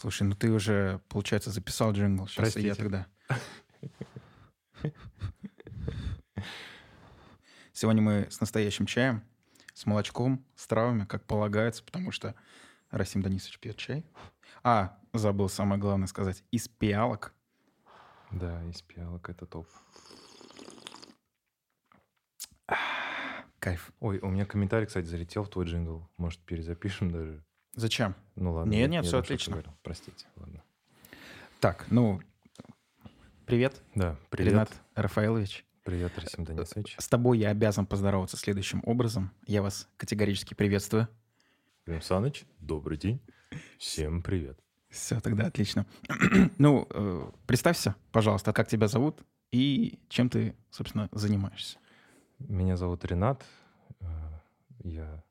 Слушай, ну ты уже, получается, записал джингл. Сейчас и я Простите. тогда. Сегодня мы с настоящим чаем, с молочком, с травами, как полагается, потому что Расим Данисович пьет чай. А, забыл самое главное сказать. Из пиалок. Да, из пиалок это топ. Кайф. Ой, у меня комментарий, кстати, залетел в твой джингл. Может, перезапишем даже? Зачем? Ну ладно. Нет, нет, что отлично. говорил. Простите, ладно. Так, ну, привет, Да, привет. Ренат Рафаэлович. Привет, Расим Данисович. С тобой я обязан поздороваться следующим образом. Я вас категорически приветствую. Клим Саныч, добрый день. Всем привет. Все, тогда отлично. ну, э, представься, пожалуйста, как тебя зовут и чем ты, собственно, занимаешься. Меня зовут Ренат. э, Я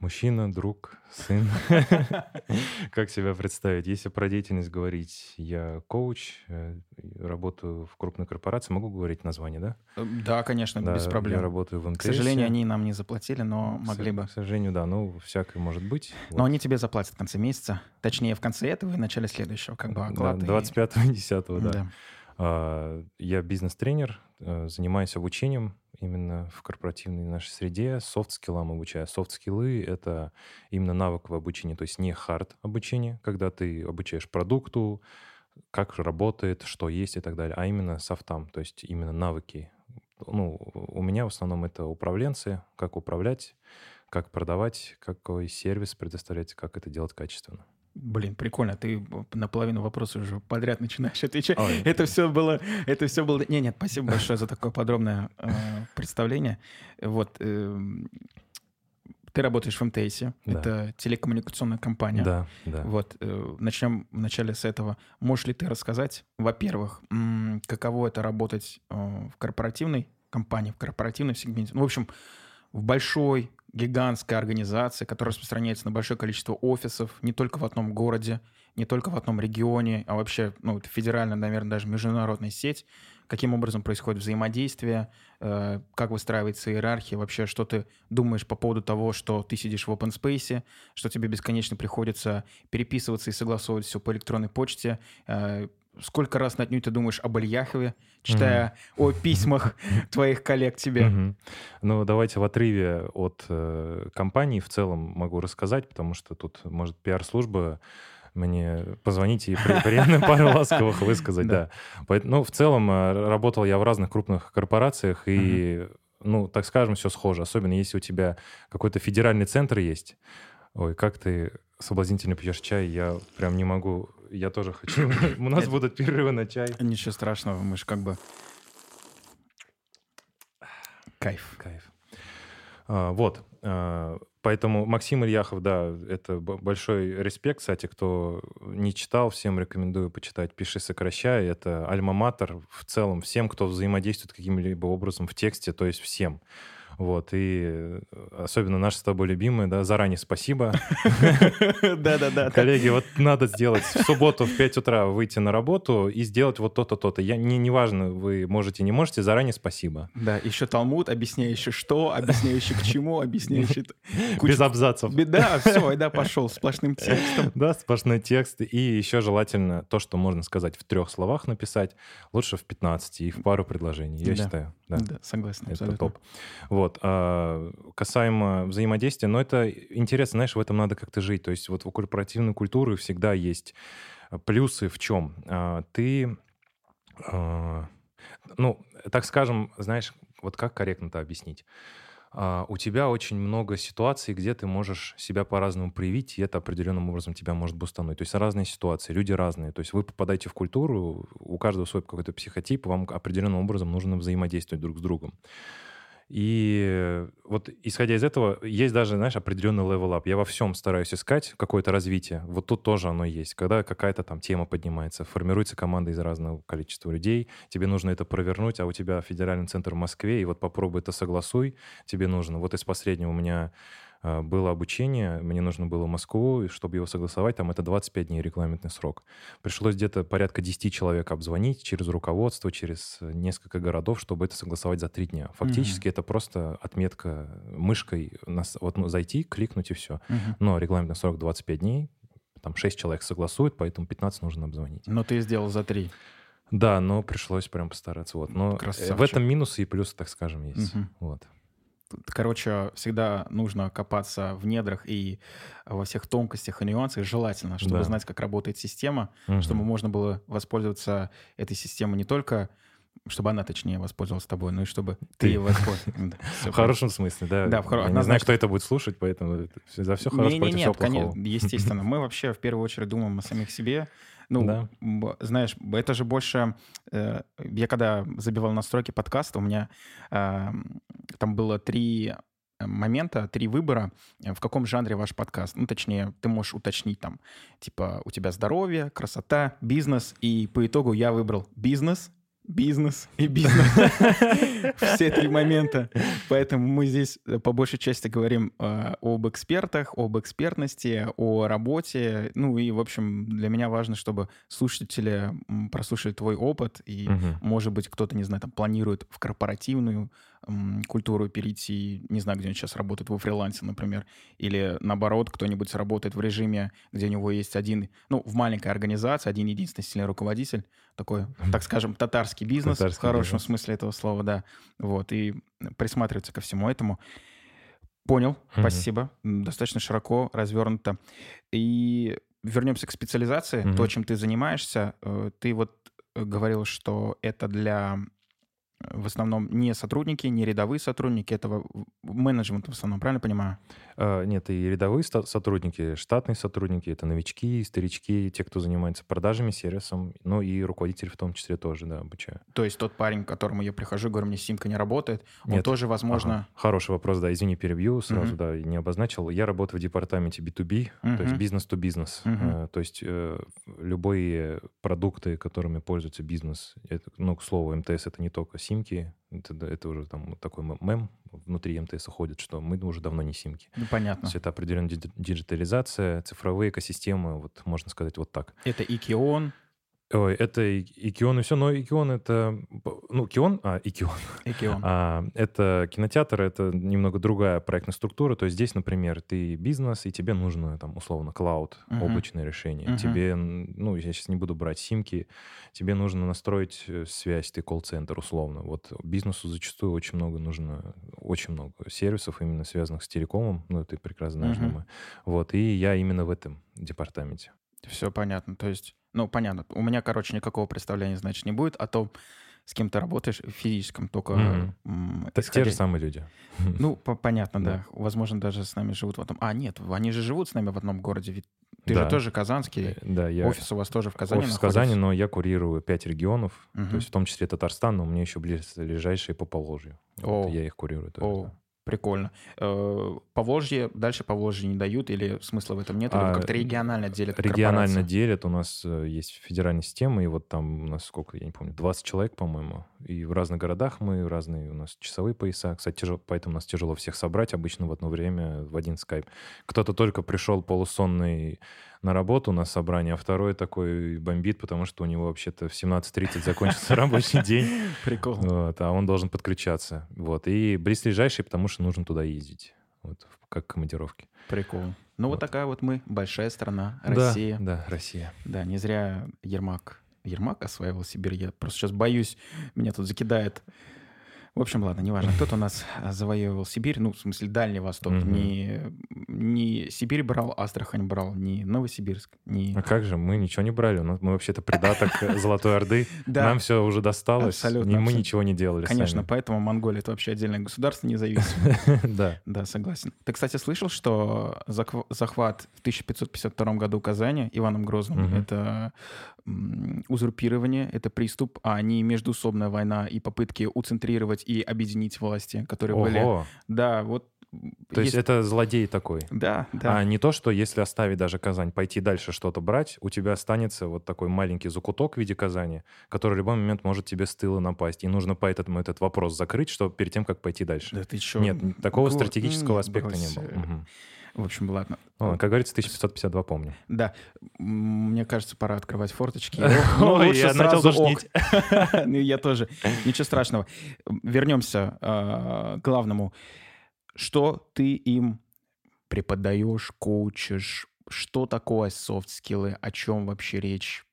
мужчина, друг, сын. Как себя представить? Если про деятельность говорить, я коуч, э, работаю в крупной корпорации. Могу говорить название, да? Э, Да, конечно, Да, без Я проблем. работаю в МТС. К сожалению, они нам не заплатили, но могли бы. К сожалению, да. Ну, всякое может быть. Но Вот. они тебе заплатят в конце месяца. Точнее, в конце этого и в начале следующего, как бы Да, оклад. и- 25 10 да. Да. А, Я бизнес-тренер, э, занимаюсь обучением именно в корпоративной нашей среде, софт-скиллам обучаю. Софт-скиллы — это именно навыковое обучение, то есть не хард обучение, когда ты обучаешь продукту, как работает, что есть и так далее, а именно софтам, то есть именно навыки. Ну, у меня в основном это управленцы, как управлять, как продавать, какой сервис предоставлять, как это делать качественно. Блин, прикольно. Ты наполовину вопросов уже подряд начинаешь отвечать. Ой. Это все было, это все было... Не, нет, спасибо большое за такое подробное э, представление. Вот, эм, ты работаешь в МТСе, Да. это телекоммуникационная компания. Да, да. Вот, э, начнем вначале с этого. Можешь ли ты рассказать, во-первых, каково это работать э, в корпоративной компании, в корпоративном сегменте? Ну, в общем, в большой, гигантской организации, которая распространяется на большое количество офисов, не только в одном городе, не только в одном регионе, а вообще, ну, федеральная, наверное, даже международная сеть. Каким образом происходит взаимодействие, э, как выстраивается иерархия, вообще, что ты думаешь по поводу того, что ты сидишь в open space, что тебе бесконечно приходится переписываться и согласовывать все по электронной почте. Э, Сколько раз на дню ты думаешь об Ильяхове, читая о письмах твоих коллег тебе? Мгм. Ну, давайте в отрыве от э, компании в целом могу рассказать, потому что тут, может, пиар-служба мне позвонить и при- приятно пару ласковых высказать, Да. да. Поэт- Ну, в целом, э, работал я в разных крупных корпорациях, и, ну, так скажем, все схоже. Особенно если у тебя какой-то федеральный центр есть. Ой, как ты соблазнительно пьешь чай, я прям не могу. Я тоже хочу. У нас будут перерывы на чай. Ничего страшного, мы же как бы... Кайф. Кайф. А, вот. а, Поэтому Максим Ильяхов, да, это большой респект. Кстати, кто не читал, всем рекомендую почитать «Пиши, сокращай». Это альма-матер в целом всем, кто взаимодействует каким-либо образом в тексте, то есть всем. Вот, и э, особенно наши с тобой любимые, да, заранее спасибо. Да-да-да. Коллеги, вот надо сделать в субботу в 5 утра выйти на работу и сделать вот то-то, то-то. Я, не, неважно, вы можете, не можете, заранее спасибо. Да, еще Талмуд, объясняющий что, объясняющий к чему, объясняющий... Без абзацев. Да, все, да, пошел сплошным текстом. Да, сплошной текст. И еще желательно то, что можно сказать в трех словах написать, лучше в 15 и в пару предложений, я считаю. Да. Да, согласен, Это топ. Вот. А, касаемо взаимодействия, но это интересно, знаешь, в этом надо как-то жить. То есть вот у корпоративной культуры всегда есть плюсы в чем? А, ты, а, ну, так скажем, знаешь, вот как корректно это объяснить? А, у тебя очень много ситуаций, где ты можешь себя по-разному проявить, и это определенным образом тебя может бустануть. То есть разные ситуации, люди разные. То есть вы попадаете в культуру, у каждого свой какой-то психотип, вам определенным образом нужно взаимодействовать друг с другом. И вот исходя из этого, есть даже, знаешь, определенный up. Я во всем стараюсь искать какое-то развитие. Вот тут тоже оно есть. Когда какая-то там тема поднимается, формируется команда из разного количества людей, тебе нужно это провернуть, а у тебя федеральный центр в Москве, и вот попробуй это согласуй, тебе нужно. Вот из последнего у меня было обучение, мне нужно было в Москву, и чтобы его согласовать, там это 25 дней регламентный срок. Пришлось где-то порядка 10 человек обзвонить через руководство, через несколько городов, чтобы это согласовать за 3 дня. Фактически это просто отметка мышкой, нас, вот ну, зайти, кликнуть и все. Мгм. Но регламентный срок 25 дней, там 6 человек согласуют, поэтому 15 нужно обзвонить. Но ты сделал за три. Да, но пришлось прям постараться. Вот. Но э, Красавчик. в этом минусы и плюсы, так скажем, есть. Мгм. Вот. Короче, всегда нужно копаться в недрах и во всех тонкостях и нюансах, желательно, чтобы Да. знать, как работает система, Мгм. чтобы можно было воспользоваться этой системой не только, чтобы она, точнее, воспользовалась тобой, но и чтобы ты, Ты. воспользовался. В хорошем смысле, да. Да, в хоро- Я не знаю, кто это будет слушать, поэтому за все хорошее против всего плохого. естественно. Мы вообще в первую очередь думаем о самих себе. Ну, Да. знаешь, это же больше... э, я когда забивал настройки подкаста, у меня э, там было три момента, три выбора, э, в каком жанре ваш подкаст. Ну, точнее, ты можешь уточнить там, типа, у тебя здоровье, красота, бизнес, и по итогу я выбрал бизнес, бизнес и бизнес. Все три момента. Поэтому мы здесь э, по большей части говорим э, об экспертах, об экспертности, о работе. Ну и, в общем, для меня важно, чтобы слушатели прослушали твой опыт и, может быть, кто-то, не знаю, там планирует в корпоративную культуру перейти, не знаю, где он сейчас работает, во фрилансе, например, или наоборот, кто-нибудь работает в режиме, где у него есть один, ну, в маленькой организации, один единственный сильный руководитель, такой, так скажем, татарский бизнес, Татарский в хорошем бизнес. смысле этого слова, да, вот, и присматриваться ко всему этому. Понял, Мгм. спасибо, достаточно широко, развернуто. И вернемся к специализации, Мгм. то, чем ты занимаешься. Э, Ты вот э, говорил, что это для в основном не сотрудники, не рядовые сотрудники, это в- в- менеджмент в основном, правильно понимаю? А, Нет, и рядовые сотрудники, штатные сотрудники, это новички, старички, те, кто занимается продажами, сервисом, ну и руководитель в том числе тоже, да, обучаю. То есть тот парень, к которому я прихожу, говорю, мне симка не работает, он Нет. тоже, возможно... Ага. Хороший вопрос, да, извини, перебью сразу, Мгм. да, не обозначил. Я работаю в департаменте B2B, то есть бизнес-то-бизнес. Мгм. Э, То есть э, любые продукты, которыми пользуется бизнес, это, ну, к слову, МТС это не только симки, это, это уже там такой мем внутри МТС ходит, что мы уже давно не симки. Ну, То понятно. есть это определенная диджи- диджитализация, цифровые экосистемы, вот можно сказать вот так. Это и Кион, Ой, это и, и все, но и Кион это... Ну, Кион, а, и Кион. и Кион. А, это кинотеатр, это немного другая проектная структура. То есть здесь, например, ты бизнес, и тебе нужно, там, условно, клауд, Мгм. облачное решение. Мгм. Тебе, ну, я сейчас не буду брать симки, тебе нужно настроить э, связь, ты колл-центр, условно. Вот бизнесу зачастую очень много нужно, очень много сервисов, именно связанных с телекомом, ну, ты прекрасно знаешь, Мгм. думаю. Вот, и я именно в этом департаменте. Все понятно. То есть, ну, понятно. У меня, короче, никакого представления, значит, не будет о том, с кем ты работаешь в физическом, только... Мгм. м, Это те исходя- же самые люди. Ну, по- понятно, да. Да. Возможно, даже с нами живут в одном... А, нет, они же живут с нами в одном городе, ведь ты же Да. тоже казанский, Э, Да, я... офис у вас тоже в Казани Офис в. Казани, но я курирую пять регионов, Мгм. то есть в том числе Татарстан, но у меня еще ближайшие по Поволжью. Вот я их курирую тоже. О, да. Прикольно. Э, Поволжье, дальше Поволжье не дают, или смысла в этом нет, или А, как-то регионально делят Регионально корпорации? делят, у нас э, есть федеральная система, и вот там у нас сколько, я не помню, 20 человек, по-моему, и в разных городах мы, разные у нас часовые пояса. Кстати, тяжело, поэтому нас тяжело всех собрать обычно в одно время, в один скайп. Кто-то только пришел полусонный на работу на собрание, а второй такой бомбит, потому что у него вообще-то в 17.30 закончился рабочий день. Прикол. Вот, а он должен подключаться. Вот. И близлежащий, потому что нужно туда ездить. Вот, как командировки. Прикол. Ну, вот Вот. такая вот мы, большая страна, Да, Россия. Да, Россия. Да, не зря Ермак. Ермак осваивал Сибирь. Я просто сейчас боюсь, меня тут закидает. В общем, ладно, неважно. Кто-то у нас а, завоевывал Сибирь, ну, в смысле, Дальний Восток. Мгм. Не, не Сибирь брал, Астрахань брал, не Новосибирск, не... А как же, мы ничего не брали. Мы вообще-то придаток Золотой Орды. Нам все уже досталось. Абсолютно, мы ничего не делали конечно, поэтому Монголия — это вообще отдельное государство независимое. Да. Да, согласен. Ты, кстати, слышал, что захват в 1552 году Казани Иваном Грозным это узурпирование, это приступ, а не междуусобная война и попытки уцентрировать и объединить власти, которые были. Да, вот. То есть это злодей такой. Да, да. А не то, что если оставить даже Казань, пойти дальше что-то брать, у тебя останется вот такой маленький закуток в виде Казани, который в любой момент может тебе с тыла напасть. И нужно поэтому этот вопрос закрыть, что перед тем, как пойти дальше. Да ты чё? Нет, такого Го- стратегического аспекта брось. не было. Мгм. В общем, ладно. Ладно, как говорится, 1552 помню. Да, мне кажется, пора открывать форточки. Ой, Ну, лучше я начал душнить. Ну, Я тоже. Ничего страшного. Вернемся э, к главному. Что ты им преподаешь, коучишь, что такое софт-скиллы, о чем вообще речь,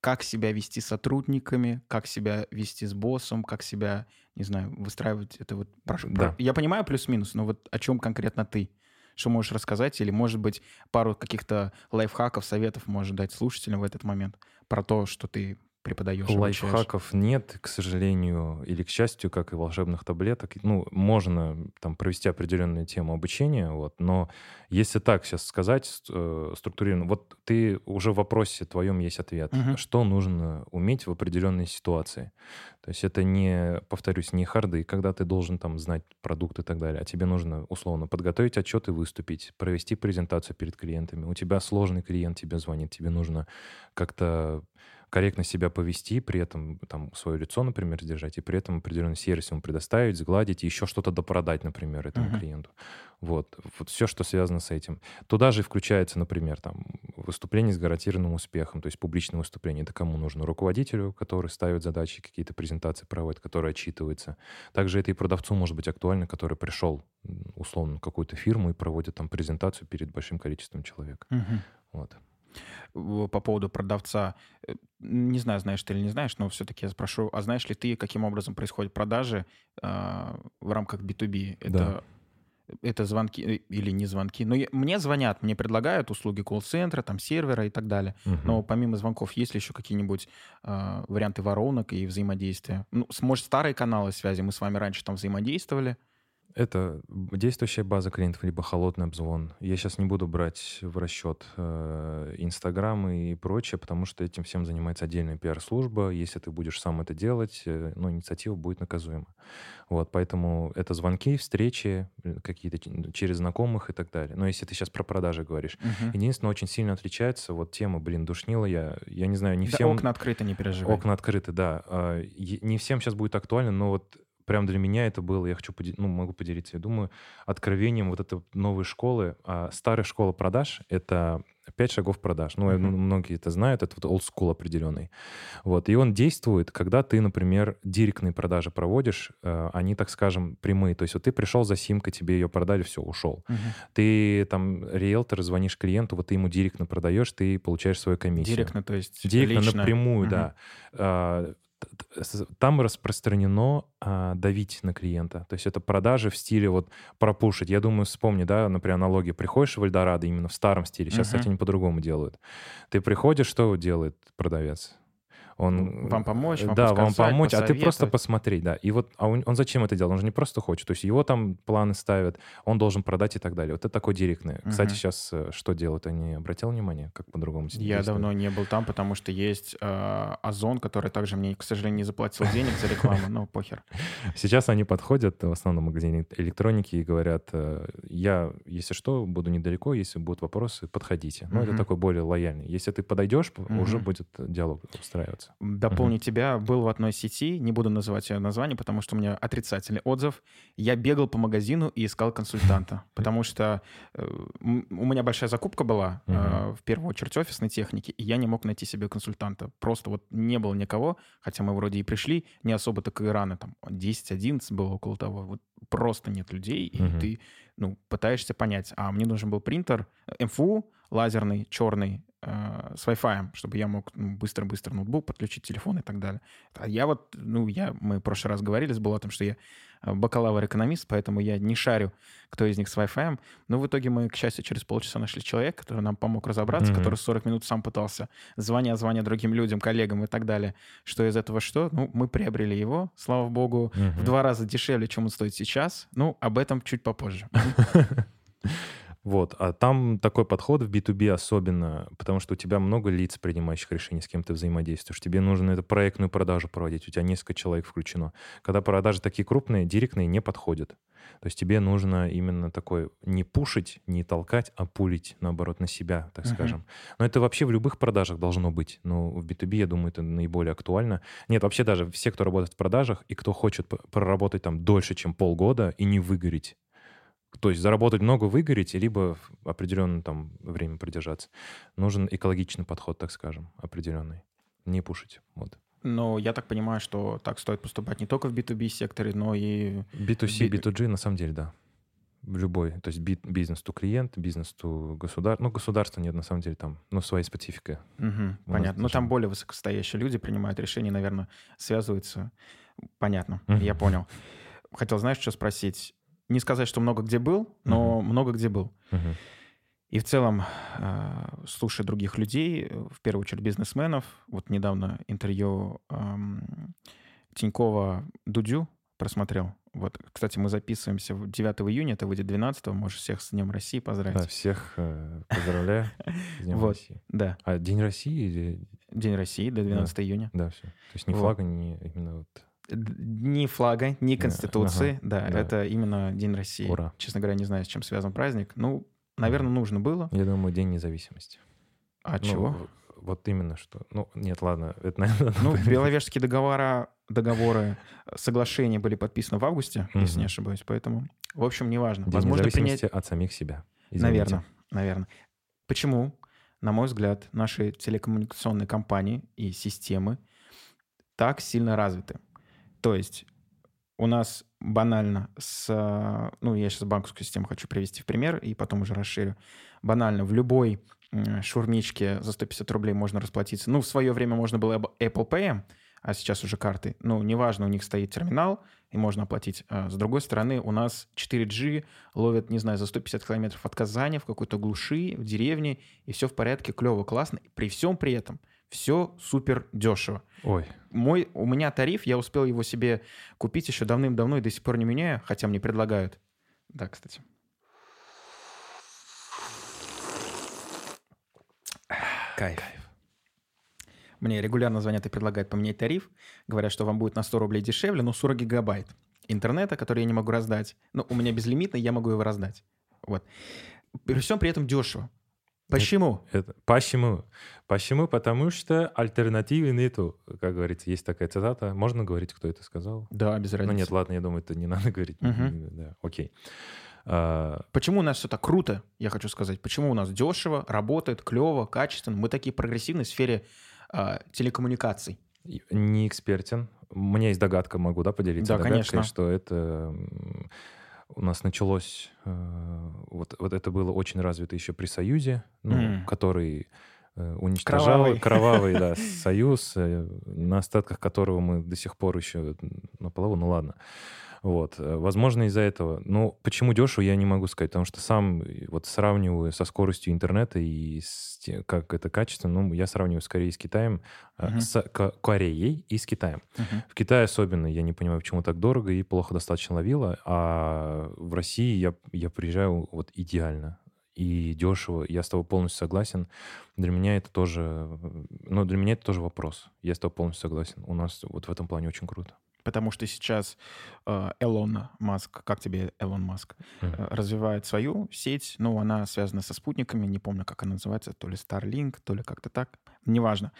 как себя вести с сотрудниками, как себя вести с боссом, как себя, не знаю, выстраивать это вот. Прошу, Да. Я понимаю плюс-минус, но вот о чем конкретно ты? Что можешь рассказать? Или, может быть, пару каких-то лайфхаков, советов можешь дать слушателям в этот момент про то, что ты преподаешь, обучаешь? Лайфхаков нет, к сожалению, или к счастью, как и волшебных таблеток. Ну, можно там провести определенную тему обучения, вот, но если так сейчас сказать э, структурированно, вот ты уже в вопросе твоем есть ответ. Мгм. Что нужно уметь в определенной ситуации? То есть это не, повторюсь, не харды, когда ты должен там знать продукт и так далее, а тебе нужно условно подготовить отчет и выступить, провести презентацию перед клиентами. У тебя сложный клиент тебе звонит, тебе нужно как-то корректно себя повести, при этом там свое лицо, например, держать, и при этом определенный сервис ему предоставить, сгладить, и еще что-то допродать, например, этому Мгм. клиенту. Вот. вот все, что связано с этим. Туда же включается, например, там, выступление с гарантированным успехом, то есть публичное выступление. Это кому нужно? Руководителю, который ставит задачи, какие-то презентации проводит, который отчитывается. Также это и продавцу может быть актуально, который пришел, условно, в какую-то фирму и проводит там презентацию перед большим количеством человек. Мгм. Вот. По поводу продавца. э, Не знаю, знаешь ты или не знаешь, но все-таки я спрошу, а знаешь ли ты, каким образом происходят продажи а, в рамках B2B? Это, это звонки э, или не звонки? Но я- мне звонят, мне предлагают услуги колл-центра, там сервера и так далее. Мгм. Но помимо звонков, есть ли еще какие-нибудь а, варианты воронок и взаимодействия? Ну, может, старые каналы связи, мы с вами раньше там взаимодействовали. Это действующая база клиентов, либо холодный обзвон. Я сейчас не буду брать в расчет э, Инстаграм и прочее, потому что этим всем занимается отдельная пиар-служба. Если ты будешь сам это делать, э, ну, инициатива будет наказуема. Вот, поэтому это звонки, встречи, э, какие-то ч- через знакомых и так далее. Но если ты сейчас про продажи говоришь. Мгм. Единственное, очень сильно отличается вот тема, блин, душнила я. Я не знаю, не Да, всем... окна открыты, не переживай. Окна открыты, да. А, Не всем сейчас будет актуально, но вот прям для меня это было, я хочу, поде- ну, могу поделиться, я думаю, откровением вот этой новой школы. А старая школа продаж — это пять шагов продаж. Ну, думаю, многие это знают, это вот old school определенный. Вот, и он действует, когда ты, например, директные продажи проводишь, э, они, так скажем, прямые. То есть вот ты пришел за симкой, тебе ее продали, все, ушел. Мгм. Ты там риэлтор, звонишь клиенту, вот ты ему директно продаешь, ты получаешь свою комиссию. Директно, то есть Директно лично. напрямую, Мгм. да. А, Там распространено а, давить на клиента. То есть это продажи в стиле вот пропушить. Я думаю, вспомни, да, например, аналогия. Приходишь в Эльдорадо именно в старом стиле. Сейчас, Мгм. кстати, они по-другому делают. Ты приходишь, что делает продавец? Он, Вам помочь, вам да, вам помочь, а ты просто посмотреть, да. И вот, а он, он зачем это делает? Он же не просто хочет. То есть его там планы ставят, он должен продать и так далее. Вот это такое директное. Кстати, Мгм. сейчас что делают? Они обратил внимание, как по-другому Я давно не был там, потому что есть э, Озон, который также мне, к сожалению, не заплатил денег за рекламу, но похер. Сейчас они подходят в основном в магазине электроники и говорят, э, я, если что, буду недалеко, если будут вопросы, подходите. Ну, это такой более лояльный. Если ты подойдешь, уже будет диалог устраиваться. Дополню тебя, был в одной сети, не буду называть ее название, потому что у меня отрицательный отзыв. Я бегал по магазину и искал консультанта, потому что э, у меня большая закупка была, э, в первую очередь офисной техники, и я не мог найти себе консультанта. Просто вот не было никого, хотя мы вроде и пришли, не особо так и рано, там 10-11 было около того, вот просто нет людей, и ты ну, пытаешься понять, а мне нужен был принтер э, МФУ, лазерный, черный, э, с Wi-Fi, чтобы я мог ну, быстро-быстро ноутбук подключить, телефон и так далее. А я вот, ну, я, мы в прошлый раз говорили с Булатом, что я э, бакалавр-экономист, поэтому я не шарю, кто из них с Wi-Fi. Но в итоге мы, к счастью, через полчаса нашли человека, который нам помог разобраться, Мгм. который 40 минут сам пытался, звоня, звоня другим людям, коллегам и так далее, что из этого что. Ну, мы приобрели его, слава богу, в Мгм. два раза дешевле, чем он стоит сейчас. Ну, об этом чуть попозже. Вот, а там такой подход в B2B особенно, потому что у тебя много лиц, принимающих решения, с кем ты взаимодействуешь. Тебе нужно эту проектную продажу проводить, у тебя несколько человек включено. Когда продажи такие крупные, директные не подходят. То есть тебе нужно именно такой не пушить, не толкать, а пулить, наоборот, на себя, так Мгм. скажем. Но это вообще в любых продажах должно быть. Но в B2B, я думаю, это наиболее актуально. Нет, вообще даже все, кто работает в продажах и кто хочет проработать там дольше, чем полгода и не выгореть, то есть заработать много, выгореть, либо в определенное там время продержаться. Нужен экологичный подход, так скажем, определенный. Не пушить. Вот. Но я так понимаю, что так стоит поступать не только в B2B секторе, но и... B2C, Би- B2G, на самом деле, да. Любой. То есть би- бизнес то клиент, бизнес то государство. Ну, государство нет, на самом деле, там, ну, своя специфика. Мгм, У понятно. Ну, там более высокостоящие люди принимают решения, наверное, связываются. Понятно, Мгм. я понял. Хотел, знаешь, что спросить? Не сказать, что много где был, но много где был. Мгм. И в целом, э, слушая других людей, в первую очередь бизнесменов, вот недавно интервью эм, Тинькова Дудю просмотрел. Вот, кстати, мы записываемся в 9 июня, это выйдет 12 можешь всех с Днем России поздравить. Да, всех э, поздравляю с Днем Вот. России. Да, А День России или... День России до 12 июня. Да, все. То есть не Вот. флага, не именно вот... Ни флага, ни Конституции, ага, да, да. это именно День России. Ура. Честно говоря, не знаю, с чем связан праздник. Ну, наверное, нужно было. Я думаю, День независимости. А Ну, чего? Вот именно что. Ну, нет, ладно, это, наверное... Ну, Беловежские договора, договоры, соглашения были подписаны в августе, если не ошибаюсь, поэтому, в общем, неважно. День Возможно, принять... от самих себя. Извините. Наверное, наверное. Почему, на мой взгляд, наши телекоммуникационные компании и системы так сильно развиты? То есть у нас банально с... э, Ну, я сейчас банковскую систему хочу привести в пример и потом уже расширю. Банально в любой шурмичке за 150 рублей можно расплатиться. Ну, в свое время можно было Apple Pay, а сейчас уже карты. Ну, неважно, у них стоит терминал, и можно оплатить. А с другой стороны, у нас 4G ловят, не знаю, за 150 километров от Казани в какой-то глуши, в деревне, и все в порядке, клево, классно. При всем при этом все супер дешево. Ой, Мой, у меня тариф, я успел его себе купить еще давным-давно и до сих пор не меняю, хотя мне предлагают. Да, кстати. Кайф. Мне регулярно звонят и предлагают поменять тариф. Говорят, что вам будет на 100 рублей дешевле, но 40 гигабайт интернета, который я не могу раздать. Ну, у меня безлимитный, я могу его раздать. Вот. При всем при этом дешево. Почему? это... Почему? Почему? Потому что альтернативы нету. Как говорится, есть такая цитата. Можно говорить, кто это сказал? Да, без разницы. Ну нет, ладно, я думаю, это не надо говорить. Мгм. Да, окей. А, Почему у нас все так круто, я хочу сказать? Почему у нас дешево, работает, клево, качественно? Мы такие прогрессивные в сфере а, телекоммуникаций. не экспертен. У меня есть догадка, могу, да, поделиться Да, догадкой, конечно. что это у нас началось, э, вот, вот это было очень развито еще при Союзе, ну, М. который э, уничтожал Кровавый. кровавый, да, союз, э, на остатках которого мы до сих пор еще на полову, ну ладно. Вот, э, возможно, из-за этого. Но почему дешево, я не могу сказать, потому что сам э, вот сравниваю со скоростью интернета и с те- как это качество, ну, я сравниваю скорее с Китаем, Мгм. с Ко- Кореей и с Китаем. В Китае особенно, я не понимаю, почему так дорого и плохо достаточно ловило, а в России я, я приезжаю вот идеально и дешево, я с тобой полностью согласен. Для меня это тоже, э, ну, для меня это тоже вопрос. Я с тобой полностью согласен. У нас вот в этом плане очень круто. Потому что сейчас э, Элон Маск, как тебе Элон Маск, э, развивает свою сеть, ну, она связана со спутниками, не помню, как она называется, то ли Starlink, то ли как-то так, неважно.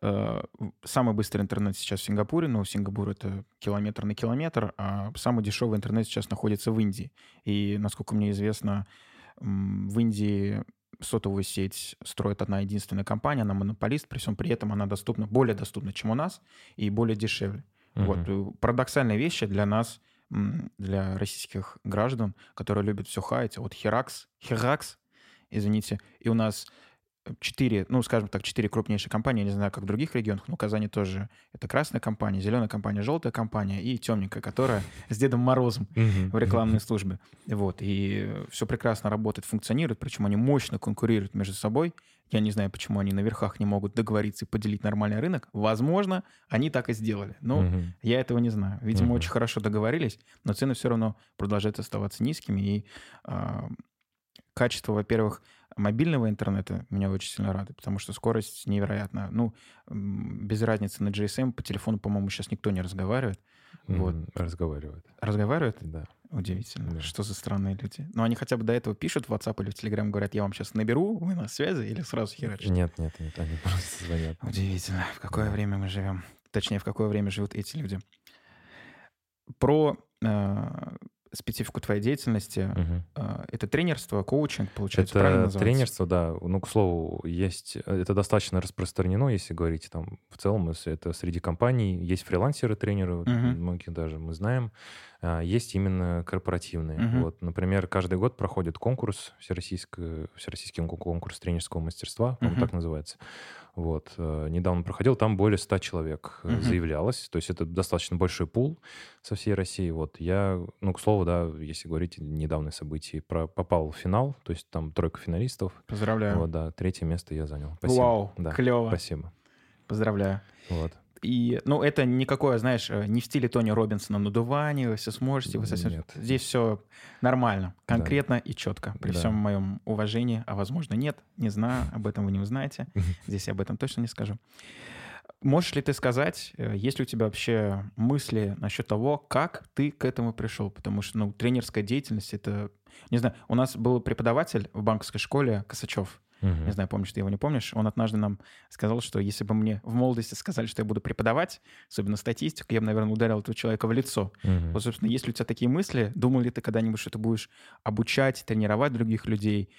Э, Самый быстрый интернет сейчас в Сингапуре, но Сингапур это километр на километр, а самый дешевый интернет сейчас находится в Индии. И, насколько мне известно, в Индии сотовую сеть строит одна единственная компания, она монополист, при всем при этом она доступна, более доступна, чем у нас, и более дешевле. Вот Мгм. э, парадоксальные вещи для нас, для российских граждан, которые любят все хаять. Вот Херакс, Херакс, извините, и у нас четыре, ну, скажем так, четыре крупнейшие компании, я не знаю, как в других регионах, но Казани тоже. Это красная компания, зеленая компания, желтая компания и темненькая, которая с Дедом Морозом в рекламной службе. Вот, и все прекрасно работает, функционирует, причем они мощно конкурируют между собой. Я не знаю, почему они на верхах не могут договориться и поделить нормальный рынок. Возможно, они так и сделали. Но Мгм. я этого не знаю. Видимо, Мгм. очень хорошо договорились, но цены все равно продолжают оставаться низкими. И а, качество, во-первых, мобильного интернета меня очень сильно радует, потому что скорость невероятная. Ну, без разницы на GSM, по телефону, по-моему, сейчас никто не разговаривает. Вот. Разговаривают. Разговаривают? Да. Удивительно. Да. Что за странные люди? Но они хотя бы до этого пишут в WhatsApp или в Telegram, говорят, я вам сейчас наберу, вы на связи, или сразу херачат? Нет, нет, нет, они просто звонят. Удивительно, в какое Да. время мы живем. Точнее, в какое время живут эти люди. Про э, специфику твоей деятельности. Э, это тренерство, коучинг, получается, правильно Это называется? тренерство, да. Ну, к слову, есть... Это достаточно распространено, если говорить там в целом, если это среди компаний. Есть фрилансеры, тренеры, вот Мгм. многих даже мы знаем. А, есть именно корпоративные. Мгм. Вот, например, каждый год проходит конкурс, всероссийский, всероссийский кон- конкурс тренерского мастерства, по-моему, Мгм. так называется. Вот, э, недавно проходил, там более 100 человек Мгм. заявлялось, то есть это достаточно большой пул со всей России. Вот я, ну, к слову, да, если говорить недавние события, про, попал в финал, то есть там тройка финалистов. Поздравляю. Вот, да, третье место я занял. Спасибо. Вау, Да, клево. спасибо. Поздравляю. Вот. И, ну, это никакое, знаешь, э, не в стиле Тони Робинсона надувание, вы все сможете, вы совсем... Нет. Здесь все нормально, Да. конкретно и четко. При Да. всем моем уважении, а возможно нет, не знаю, об этом вы не узнаете. Здесь я об этом точно не скажу. Можешь ли ты сказать, э, есть ли у тебя вообще мысли насчет того, как ты к этому пришел? Потому что, ну, тренерская деятельность — это... Не знаю, у нас был преподаватель в банковской школе Косачев. Мгм. Не знаю, помнишь ты его, не помнишь. Он однажды нам сказал, что если бы мне в молодости сказали, что я буду преподавать, особенно статистику, я бы, наверное, ударил этого человека в лицо. Мгм. Вот, собственно, есть ли у тебя такие мысли? Думал ли ты когда-нибудь, что ты будешь обучать, тренировать других людей?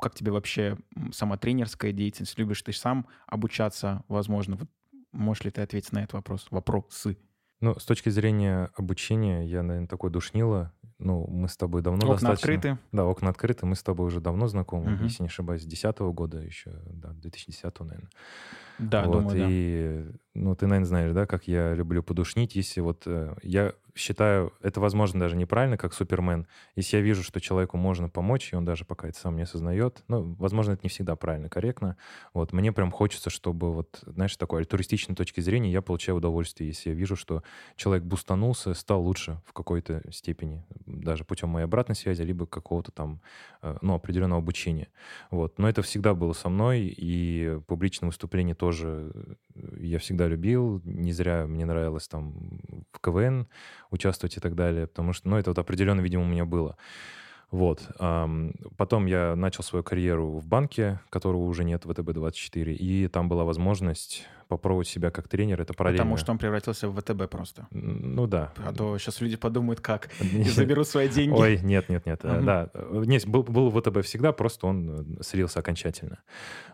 Как тебе вообще сама тренерская деятельность? Любишь ты сам обучаться, возможно? Вот можешь ли ты ответить на этот вопрос? Вопросы. Ну, с точки зрения обучения, я, наверное, такой душнило. Ну, мы с тобой давно Окна достаточно... открыты. Да, окна открыты, мы с тобой уже давно знакомы, Мгм. если не ошибаюсь, с 10 года еще, да, 2010 наверное. Да, вот, думаю, да. и, ну, ты, наверное, знаешь, да, как я люблю подушнить, если вот э, я считаю, это, возможно, даже неправильно, как Супермен, если я вижу, что человеку можно помочь, и он даже пока это сам не осознает, ну, возможно, это не всегда правильно, корректно, вот, мне прям хочется, чтобы вот, знаешь, такой альтруистичной точки зрения я получаю удовольствие, если я вижу, что человек бустанулся, стал лучше в какой-то степени, даже путем моей обратной связи, либо какого-то там, э, ну, определенного обучения. Вот. Но это всегда было со мной, и публичные выступления тоже э, я всегда любил. Не зря мне нравилось там в КВН участвовать и так далее, потому что, ну, это вот определенно, видимо, у меня было. Вот. Потом я начал свою карьеру в банке, которого уже нет, ВТБ-24, и там была возможность попробовать себя как тренер. Это параллельно. Потому что он превратился в ВТБ просто. Ну да. А то сейчас люди подумают, как, и заберут свои деньги. Ой, нет, нет, нет. э. Да, э, нет, был, был ВТБ всегда, просто он слился окончательно.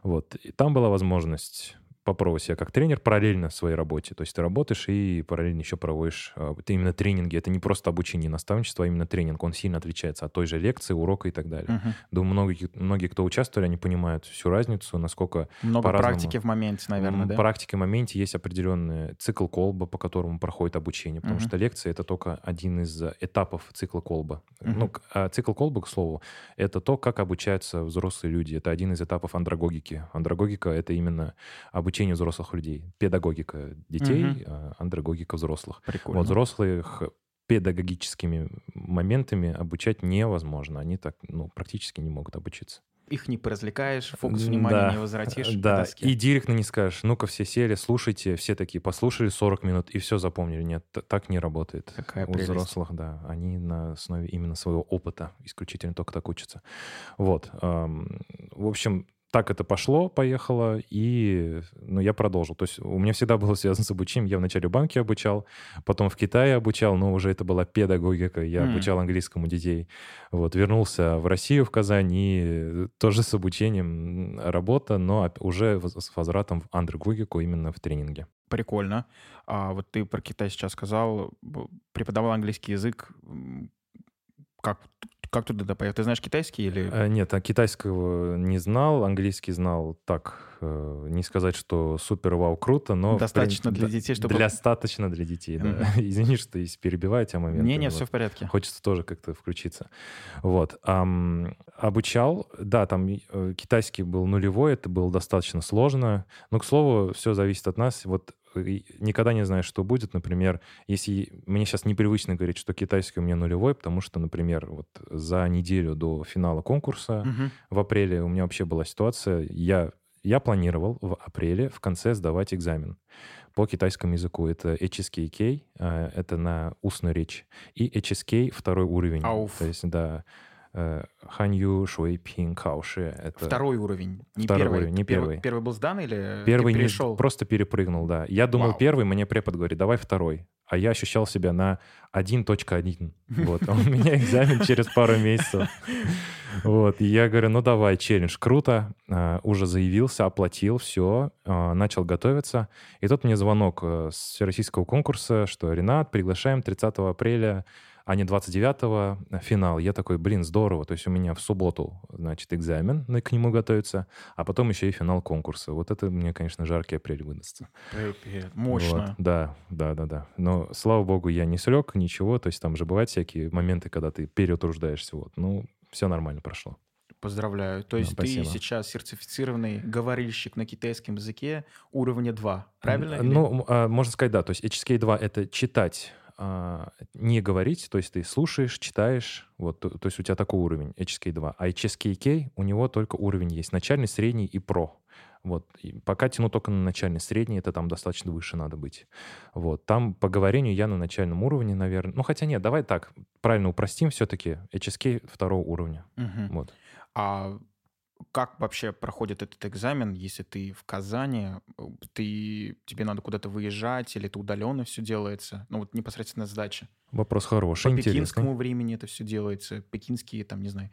Вот. И там была возможность попробовать себя как тренер параллельно своей работе. То есть ты работаешь и параллельно еще проводишь э, ты именно тренинги. Это не просто обучение и наставничество, а именно тренинг. Он сильно отличается от той же лекции, урока и так далее. Мгм. Думаю, многие, многие, кто участвовали, они понимают всю разницу, насколько Много практики в моменте, наверное, да? практике в моменте есть определенный цикл колба, по которому проходит обучение, потому Мгм. что лекция это только один из этапов цикла колба. Мгм. Ну, а цикл колба, к слову, это то, как обучаются взрослые люди. Это один из этапов андрогогики. Андрогогика это именно обучение взрослых людей. Педагогика детей, а андрогогика взрослых. Прикольно. Вот взрослых педагогическими моментами обучать невозможно. Они так, ну, практически не могут обучиться. Их не поразвлекаешь, фокус М, внимания да. не возвратишь к Да, и директно не скажешь, ну-ка все сели, слушайте, все такие послушали 40 минут и все запомнили. Нет, так не работает. Какая У прелесть. взрослых, да, они на основе именно своего опыта исключительно только так учатся. Вот. В общем, так это пошло, поехало, и ну, я продолжил. То есть у меня всегда было связано с обучением. Я вначале в банке обучал, потом в Китае обучал, но уже это была педагогика. Я М. обучал английскому детей. Вот, вернулся в Россию, в Казань, и тоже с обучением работа, но уже с возвратом в андрогогику именно в тренинге. Прикольно. А вот ты про Китай сейчас сказал, преподавал английский язык. М, Как, как туда да, поехал? Ты знаешь китайский или... Э, Нет, а китайского не знал, английский знал так, э, не сказать, что супер вау круто, но... Достаточно принципе, для детей, чтобы- Достаточно для детей, да. Извини, что перебиваю тебя момент. Не-не, все в порядке. Хочется тоже как-то включиться. Вот. Обучал, да, там э, китайский был нулевой, это было достаточно сложно. Но, к слову, все зависит от нас. Вот никогда не знаешь, что будет. Например, если мне сейчас непривычно говорить, что китайский у меня нулевой, потому что, например, вот за неделю до финала конкурса Мгм. в апреле у меня вообще была ситуация, я, я планировал в апреле в конце сдавать экзамен по китайскому языку. Это HSKK, э, это на устную речь, и HSK второй уровень. Ауф. То есть, да, Ханью Шуэй Пин Кауши. Это Второй уровень, не Второй первый. уровень, не Ты перв- первый. Первый был сдан или Первый ты не перешел? просто перепрыгнул, да. Я думал Вау. первый, мне препод говорит, давай второй. А я ощущал себя на 1.1. Вот. А у меня экзамен через пару месяцев. Вот. И я говорю, ну давай, челлендж, круто. А, Уже заявился, оплатил, все, начал готовиться. И тут мне звонок э, с всероссийского конкурса, что Ренат, приглашаем 30 апреля а не 29-го финал. Я такой, блин, здорово. То есть у меня в субботу, значит, экзамен, ну, к нему готовиться, а потом еще и финал конкурса. Вот это мне, конечно, жаркий апрель выдастся. Мощно. Вот, да, да, да, да. Но, слава богу, я не слег, ничего. То есть там же бывают всякие моменты, когда ты переутруждаешься. Вот. Ну, все нормально прошло. Поздравляю. То есть Да, ты спасибо. сейчас сертифицированный говорильщик на китайском языке уровня 2, правильно? Или- Ну, м, а, можно сказать, да. То есть HSK 2 — это читать, а, не говорить. То есть ты слушаешь, читаешь. Вот, то, то есть у тебя такой уровень HSK 2. А HSKK у него только уровень есть. Начальный, средний и про. Вот. И пока тяну только на начальный. Средний — это там достаточно выше надо быть. Вот. Там по говорению я на начальном уровне, наверное. Ну, хотя нет, давай так, правильно упростим все-таки. HSK второго уровня. Мгм. Вот. А как вообще проходит этот экзамен, если ты в Казани, э, ты, тебе надо куда-то выезжать, или это удаленно все делается? Ну вот непосредственно сдача. Вопрос По хороший, интересный. пекинскому времени это все делается. Пекинские, там, не знаю,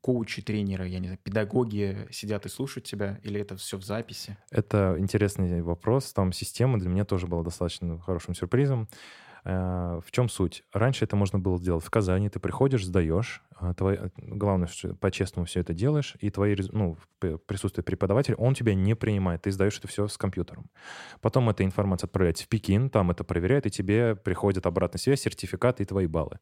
коучи, тренеры, я не знаю, педагоги сидят и слушают тебя, или это все в записи? Это интересный вопрос. Там система для меня тоже была достаточно хорошим сюрпризом. Э, В чем суть? Раньше это можно было сделать в Казани. Ты приходишь, сдаешь. а твои- Главное, что по-честному все это делаешь. И твои, ну, в п- присутствии преподавателя, он тебя не принимает. Ты сдаешь это все с компьютером. Потом эта информация отправляется в Пекин, там это проверяют, и тебе приходит обратная связь, сертификаты и твои баллы.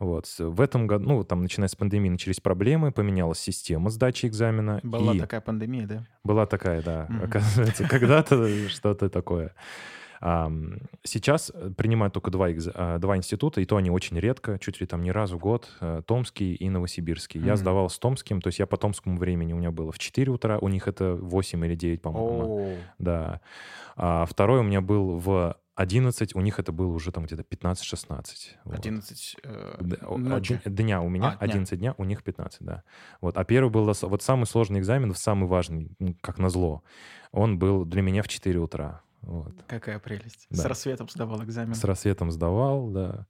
Вот. В этом году, ну, там, начиная с пандемии, начались проблемы, поменялась система сдачи экзамена. Была и... такая пандемия, да? Была такая, да, Мгм. оказывается, когда-то что-то такое. Сейчас э, принимают только два, а, два института, и то они очень редко, чуть ли там не раз в год, э, Томский и Новосибирский. Я Мгм. сдавал с Томским, то есть я по томскому времени у меня было в 4 утра, у них это 8 или 9, по-моему. О, Да. А второй у меня был в 11, у них это было уже там где-то 15-16. вот. 11 э, Д- о- ночи. дня у меня, А, дня. 11 дня, у них 15, да. Вот. А первый был вот самый сложный экзамен, самый важный, как назло. Он был для меня в 4 утра. Вот. Какая прелесть. Да. С рассветом сдавал экзамен. С рассветом сдавал, да.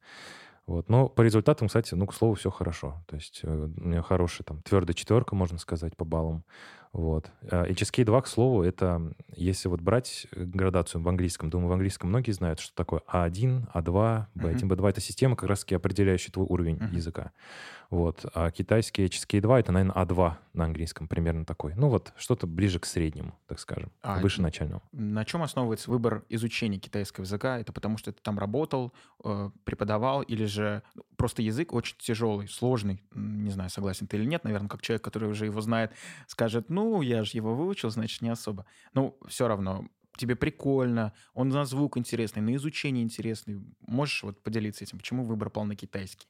Вот. Но по результатам, кстати, ну, к слову, все хорошо. То есть э, у меня хорошая там твердая четверка, можно сказать, по баллам. Вот. А HSK 2, к слову, это, если вот брать э, градацию в английском, думаю, в английском многие знают, что такое А1, А2, B1, B2. Это система, как раз-таки определяющая твой уровень Мгм. языка. Вот. А китайский HSK 2 это, наверное, А2 на английском, примерно такой. Ну вот, что-то ближе к среднему, так скажем, А, выше начального. На чем основывается выбор изучения китайского языка? Это потому, что ты там работал, э, преподавал, или же ну, просто язык очень тяжелый, сложный? Не знаю, согласен ты или нет. Наверное, как человек, который уже его знает, скажет, ну, я же его выучил, значит, не особо. Ну, все равно, тебе прикольно, он на звук интересный, на изучение интересный. Можешь вот поделиться этим? Почему выбор пал на китайский?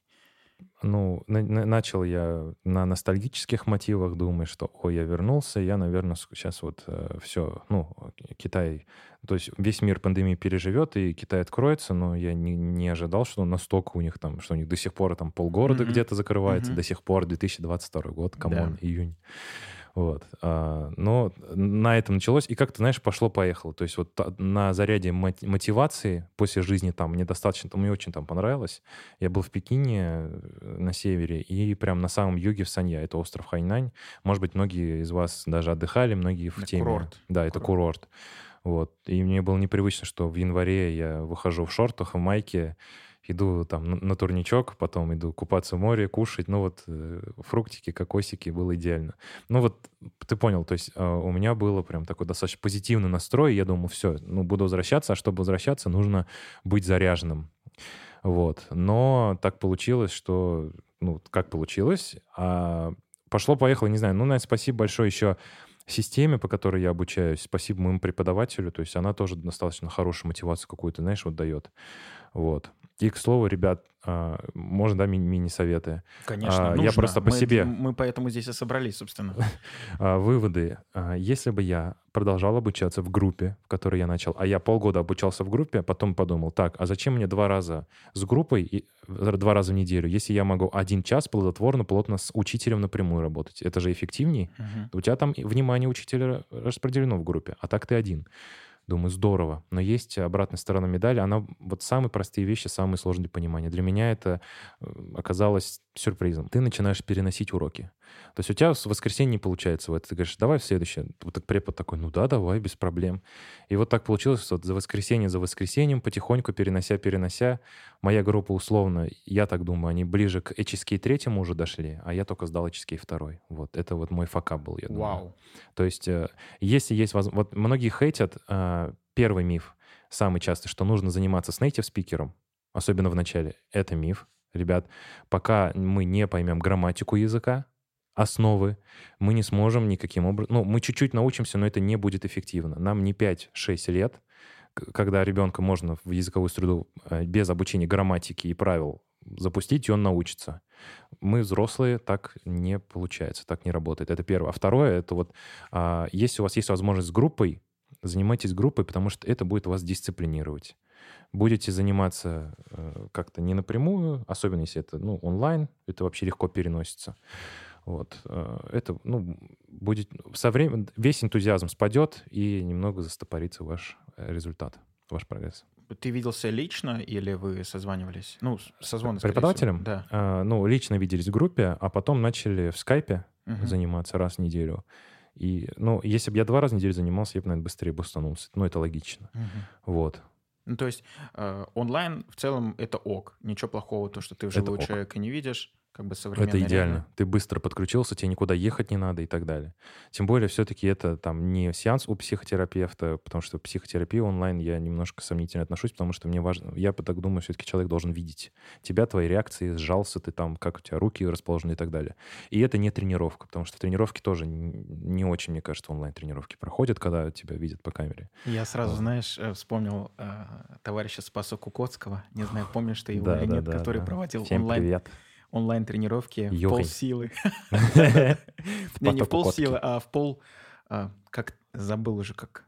Ну, на- на- начал я на ностальгических мотивах, думаю, что, ой, я вернулся, я, наверное, сейчас вот все, ну, Китай, то есть весь мир пандемии переживет, и Китай откроется, но я не, не ожидал, что настолько у них там, что у них до сих пор там полгорода Мгм. где-то закрывается, Мгм. до сих пор 2022 год, come on, Да. июнь. Вот. А, но на этом началось, и как-то, знаешь, пошло-поехало. То есть вот на заряде мот- мотивации после жизни там мне достаточно, там, мне очень там понравилось. Я был в Пекине э, на севере и прям на самом юге в Санья, это остров Хайнань. Может быть, многие из вас даже отдыхали, многие в Это теме. курорт. Да, это курорт. Вот. И мне было непривычно, что в январе я выхожу в шортах, в майке, иду там на, турничок, потом иду купаться в море, кушать. Ну вот э, фруктики, кокосики было идеально. Ну вот ты понял, то есть э, у меня было прям такой достаточно позитивный настрой. Я думал, все, ну буду возвращаться, а чтобы возвращаться, нужно быть заряженным. Вот. Но так получилось, что... Ну, как получилось? А пошло-поехало, не знаю. Ну, наверное, спасибо большое еще системе, по которой я обучаюсь. Спасибо моему преподавателю. То есть она тоже достаточно хорошую мотивацию какую-то, знаешь, вот дает. Вот. И, к слову, ребят, а, можно, да, ми- мини-советы. Конечно, А, я нужно. просто по Мы- себе. Мы поэтому здесь и собрались, собственно. А, Выводы. Если бы я продолжал обучаться в группе, в которой я начал, а я полгода обучался в группе, потом подумал, так, а зачем мне два раза с группой, и, э, два раза в неделю, если я могу один час плодотворно, плотно с учителем напрямую работать? Это же эффективнее. Мгм. У тебя там внимание учителя распределено в группе, а так ты один. Думаю, здорово. Но есть обратная сторона медали. Она вот самые простые вещи, самые сложные для понимания. Для меня это э, оказалось сюрпризом. Ты начинаешь переносить уроки. То есть у тебя в воскресенье не получается вот Ты говоришь, давай в следующее. Вот так препод такой, ну да, давай, без проблем. И вот так получилось, вот за воскресенье за воскресеньем, потихоньку перенося, перенося. Моя группа условно, я так думаю, они ближе к HSK третьему уже дошли, а я только сдал HSK второй. Вот, это вот мой факап был, я думаю. Вау. То есть э, если есть возможность... Вот многие хейтят э, первый миф, самый частый, что нужно заниматься с native спикером, особенно в начале. Это миф ребят, пока мы не поймем грамматику языка, основы, мы не сможем никаким образом... Ну, мы чуть-чуть научимся, но это не будет эффективно. Нам не 5-6 лет, когда ребенка можно в языковую среду э, без обучения грамматики и правил запустить, и он научится. Мы, взрослые, так не получается, так не работает. Это первое. А второе, это вот, а, если у вас есть возможность с группой, занимайтесь группой, потому что это будет вас дисциплинировать будете заниматься э, как-то не напрямую, особенно если это ну, онлайн, это вообще легко переносится. Вот. Э, это, ну, будет со временем весь энтузиазм спадет и немного застопорится ваш результат, ваш прогресс. Ты виделся лично или вы созванивались? Ну, созвон. Преподавателем? Да. А, ну, лично виделись в группе, а потом начали в скайпе угу. заниматься раз в неделю. И, ну, если бы я два раза в неделю занимался, я бы, наверное, быстрее бы установился. Ну, это логично. Угу. Вот. Ну, то есть э, онлайн в целом это ок. Ничего плохого, то, что ты вживую человека не видишь как бы современная. Это идеально. Реально. Ты быстро подключился, тебе никуда ехать не надо и так далее. Тем более все-таки это там не сеанс у психотерапевта, потому что психотерапия онлайн я немножко сомнительно отношусь, потому что мне важно, я так думаю, все-таки человек должен видеть тебя, твои реакции, сжался ты там, как у тебя руки расположены и так далее. И это не тренировка, потому что тренировки тоже не очень, мне кажется, онлайн-тренировки проходят, когда тебя видят по камере. Я сразу, вот. знаешь, э, вспомнил э, товарища Спаса Кукоцкого, не знаю, помнишь ты его да, или да, нет, да, который да. проводил Всем онлайн. Привет онлайн-тренировки в полсилы. Не, не в полсилы, а в пол... А, как забыл уже как...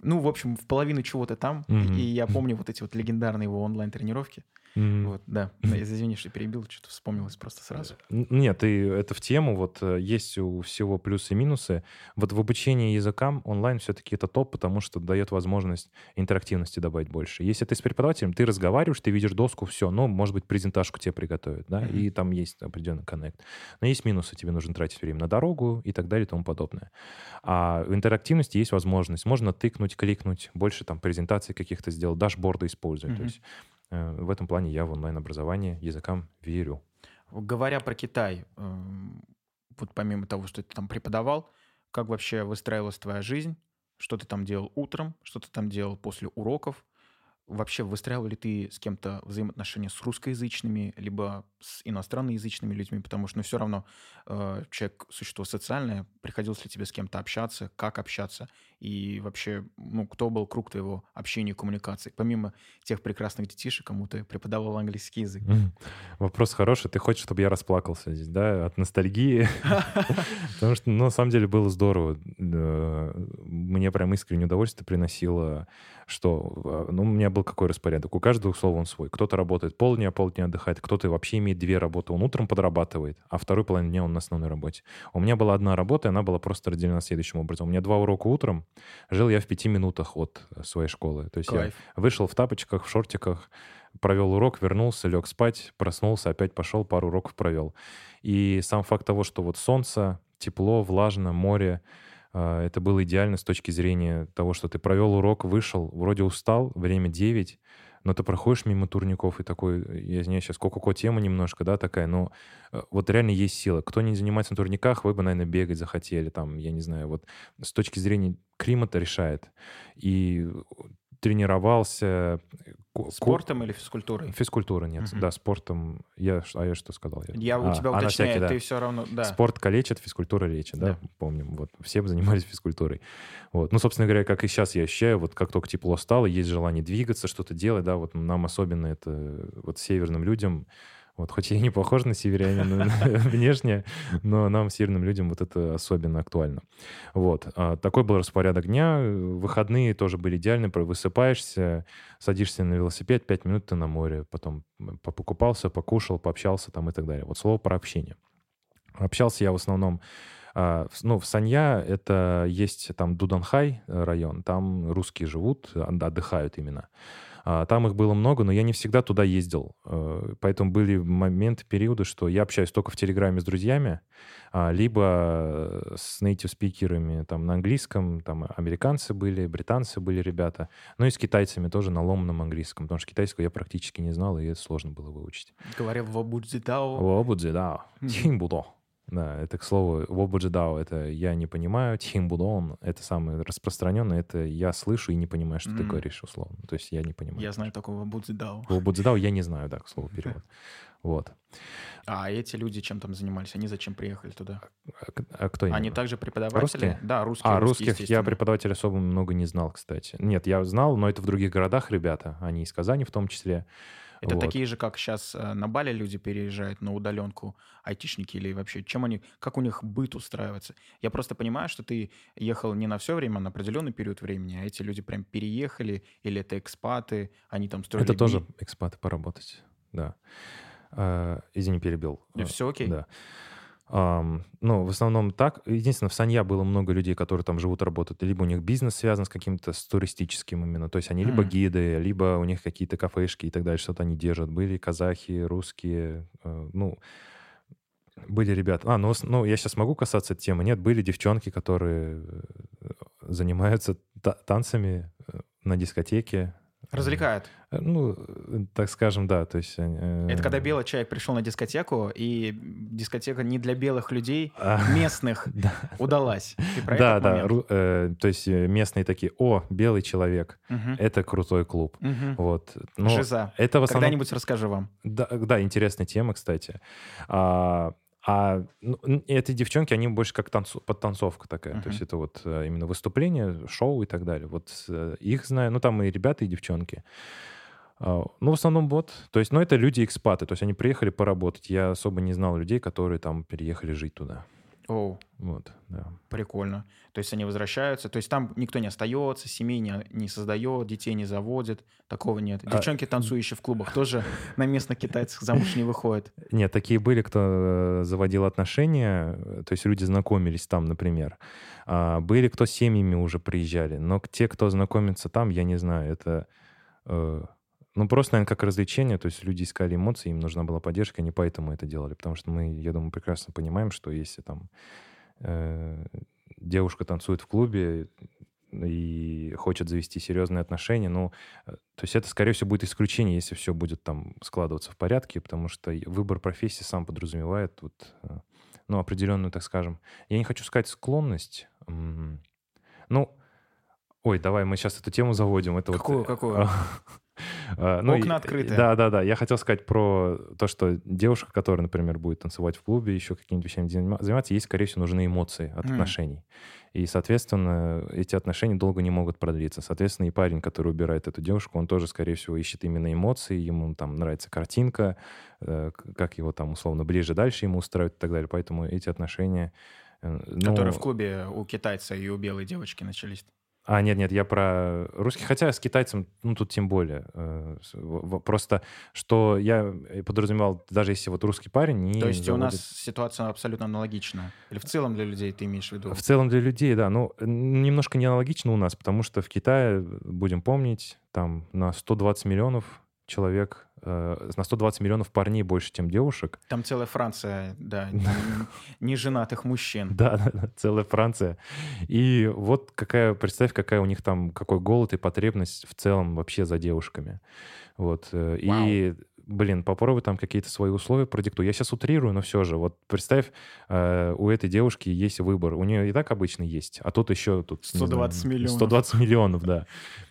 Ну, в общем, в половину чего-то там. И я помню вот эти вот легендарные его онлайн-тренировки. Mm. Вот, да. Извини, что перебил, что-то вспомнилось просто сразу. Нет, и это в тему. Вот э, есть у всего плюсы и минусы. Вот в обучении языкам онлайн все-таки это топ, потому что дает возможность интерактивности добавить больше. Если ты с преподавателем, ты разговариваешь, ты видишь доску, все, ну, может быть, презентажку тебе приготовят, да, mm-hmm. и там есть определенный коннект. Но есть минусы, тебе нужно тратить время на дорогу и так далее и тому подобное. А в интерактивности есть возможность. Можно тыкнуть, кликнуть, больше там презентаций каких-то сделать, дашборды использовать. Mm-hmm. То есть в этом плане я в онлайн-образование языкам верю. Говоря про Китай, эм, вот помимо того, что ты там преподавал, как вообще выстраивалась твоя жизнь? Что ты там делал утром, что ты там делал после уроков? Вообще выстраивал ли ты с кем-то взаимоотношения с русскоязычными, либо с иностранноязычными людьми? Потому что ну, все равно э, человек – существо социальное. Приходилось ли тебе с кем-то общаться, как общаться? И вообще, ну, кто был круг твоего общения и коммуникации? Помимо тех прекрасных детишек, кому ты преподавал английский язык. Вопрос хороший. Ты хочешь, чтобы я расплакался здесь, да, от ностальгии? Потому что, ну, на самом деле, было здорово. Мне прям искреннее удовольствие приносило что, ну, у меня был какой распорядок? У каждого слова он свой. Кто-то работает полдня, полдня отдыхает, кто-то вообще имеет две работы. Он утром подрабатывает, а второй половину дня он на основной работе. У меня была одна работа, и она была просто разделена следующим образом. У меня два урока утром, жил я в пяти минутах от своей школы. То есть Кайф. я вышел в тапочках, в шортиках, провел урок, вернулся, лег спать, проснулся, опять пошел, пару уроков провел. И сам факт того, что вот солнце, тепло, влажно, море, это было идеально с точки зрения того, что ты провел урок, вышел, вроде устал, время 9, но ты проходишь мимо турников и такой, я извиняюсь, сейчас ко-ко-ко тема немножко, да, такая, но э, вот реально есть сила. Кто не занимается на турниках, вы бы, наверное, бегать захотели, там, я не знаю, вот с точки зрения климата решает. И тренировался. Спортом или физкультурой? Физкультура, нет. Угу. Да, спортом. Я, а я что сказал? Я, я у а, тебя а, уточняю, всякий, да. ты все равно... Да. Спорт калечит, физкультура лечит, да. да, помним. Вот, все занимались физкультурой. Вот. Ну, собственно говоря, как и сейчас я ощущаю, вот как только тепло стало, есть желание двигаться, что-то делать, да, вот нам особенно это, вот северным людям, вот, хоть я и не похож на северянина внешне, но нам, северным людям, вот это особенно актуально. Вот. А, такой был распорядок дня. Выходные тоже были идеальны. Высыпаешься, садишься на велосипед, пять минут ты на море, потом покупался, покушал, пообщался там и так далее. Вот слово про общение. Общался я в основном а, ну, в Санья это есть там Дуданхай район, там русские живут, отдыхают именно. А, там их было много, но я не всегда туда ездил. Э, поэтому были моменты, периоды, что я общаюсь только в Телеграме с друзьями, а, либо с native спикерами там на английском, там американцы были, британцы были ребята, ну и с китайцами тоже на ломаном английском, потому что китайского я практически не знал, и это сложно было выучить. Говорил «вобудзидао». «Вобудзидао», «тинбудо». Да, это, к слову, вобуджидао, это я не понимаю, тхимбудон, это самое распространенное, это я слышу и не понимаю, что mm. ты говоришь условно. То есть я не понимаю. Я знаю такого вобуджидао. Вобуджидао я не знаю, да, к слову, перевод. Вот. А эти люди чем там занимались? Они зачем приехали туда? А, а кто именно? Они также преподаватели? Русские? Да, русские. А, русских я преподавателей особо много не знал, кстати. Нет, я знал, но это в других городах ребята, они из Казани в том числе. Это вот. такие же, как сейчас э, на Бали люди переезжают на удаленку, айтишники или вообще, чем они, как у них быт устраивается. Я просто понимаю, что ты ехал не на все время, а на определенный период времени, а эти люди прям переехали, или это экспаты, они там строили... Это тоже экспаты поработать, да. Uh, извини, перебил. И все окей? Да. Um, ну, в основном так. Единственное, в Санья было много людей, которые там живут, работают. Либо у них бизнес связан с каким-то с туристическим именно. То есть они mm. либо гиды, либо у них какие-то кафешки и так далее, что-то они держат. Были казахи, русские, uh, ну, были ребята. А, ну, ну, я сейчас могу касаться темы. Нет, были девчонки, которые э, занимаются та- танцами э, на дискотеке, Развлекают. Э, ну, так скажем, да. То есть, э... Это когда белый человек пришел на дискотеку, и дискотека не для белых людей, а, местных, удалась. да, да. Э, то есть э, местные такие, о, белый человек, это крутой клуб. Вот. Жиза. Когда-нибудь расскажу вам. Да, да, интересная тема, кстати. А, ну, эти девчонки, они больше как танцу, подтанцовка такая. Uh-huh. То есть это вот э, именно выступление, шоу и так далее. Вот э, их знаю, ну там и ребята, и девчонки. А, ну, в основном вот. То есть, ну, это люди-экспаты. То есть они приехали поработать. Я особо не знал людей, которые там переехали жить туда. Оу. Вот, да. Прикольно. То есть они возвращаются. То есть там никто не остается, семей не, не создает, детей не заводит. Такого нет. А Девчонки, а... танцующие в клубах, тоже на местных китайцев замуж не выходят. Нет, такие были, кто э, заводил отношения. То есть люди знакомились там, например. А были, кто с семьями уже приезжали. Но те, кто знакомится там, я не знаю, это э, ну, просто, наверное, как развлечение, то есть люди искали эмоции, им нужна была поддержка, они поэтому это делали. Потому что мы, я думаю, прекрасно понимаем, что если там э, девушка танцует в клубе и хочет завести серьезные отношения, ну, э, то есть это, скорее всего, будет исключение, если все будет там складываться в порядке, потому что выбор профессии сам подразумевает вот, э, ну, определенную, так скажем, я не хочу сказать склонность, ну, ой, давай мы сейчас эту тему заводим. Это какую, вот, какую? А, ну, Окна открыты. Да, да, да. Я хотел сказать про то, что девушка, которая, например, будет танцевать в клубе, еще какими-нибудь вещами заниматься, ей, скорее всего, нужны эмоции от mm. отношений. И, соответственно, эти отношения долго не могут продлиться. Соответственно, и парень, который убирает эту девушку, он тоже, скорее всего, ищет именно эмоции, ему там нравится картинка, э, как его там условно ближе дальше ему устраивает и так далее. Поэтому эти отношения... Э, ну... Которые в клубе у китайца и у белой девочки начались. А, нет-нет, я про русских, хотя с китайцем, ну, тут тем более. Э, просто, что я подразумевал, даже если вот русский парень... Не То есть заводит... у нас ситуация абсолютно аналогична? Или в целом для людей ты имеешь в виду? В целом для людей, да. Ну, немножко не аналогично у нас, потому что в Китае, будем помнить, там на 120 миллионов человек э, на 120 миллионов парней больше, чем девушек. Там целая Франция, да, неженатых мужчин. Да, целая Франция. И вот какая, представь, какая у них там, какой голод и потребность в целом вообще за девушками. Вот. Э, и блин, попробуй там какие-то свои условия продиктуй. Я сейчас утрирую, но все же. Вот представь, э, у этой девушки есть выбор. У нее и так обычно есть, а тут еще... Тут, 120 знаю, миллионов. 120 миллионов, да.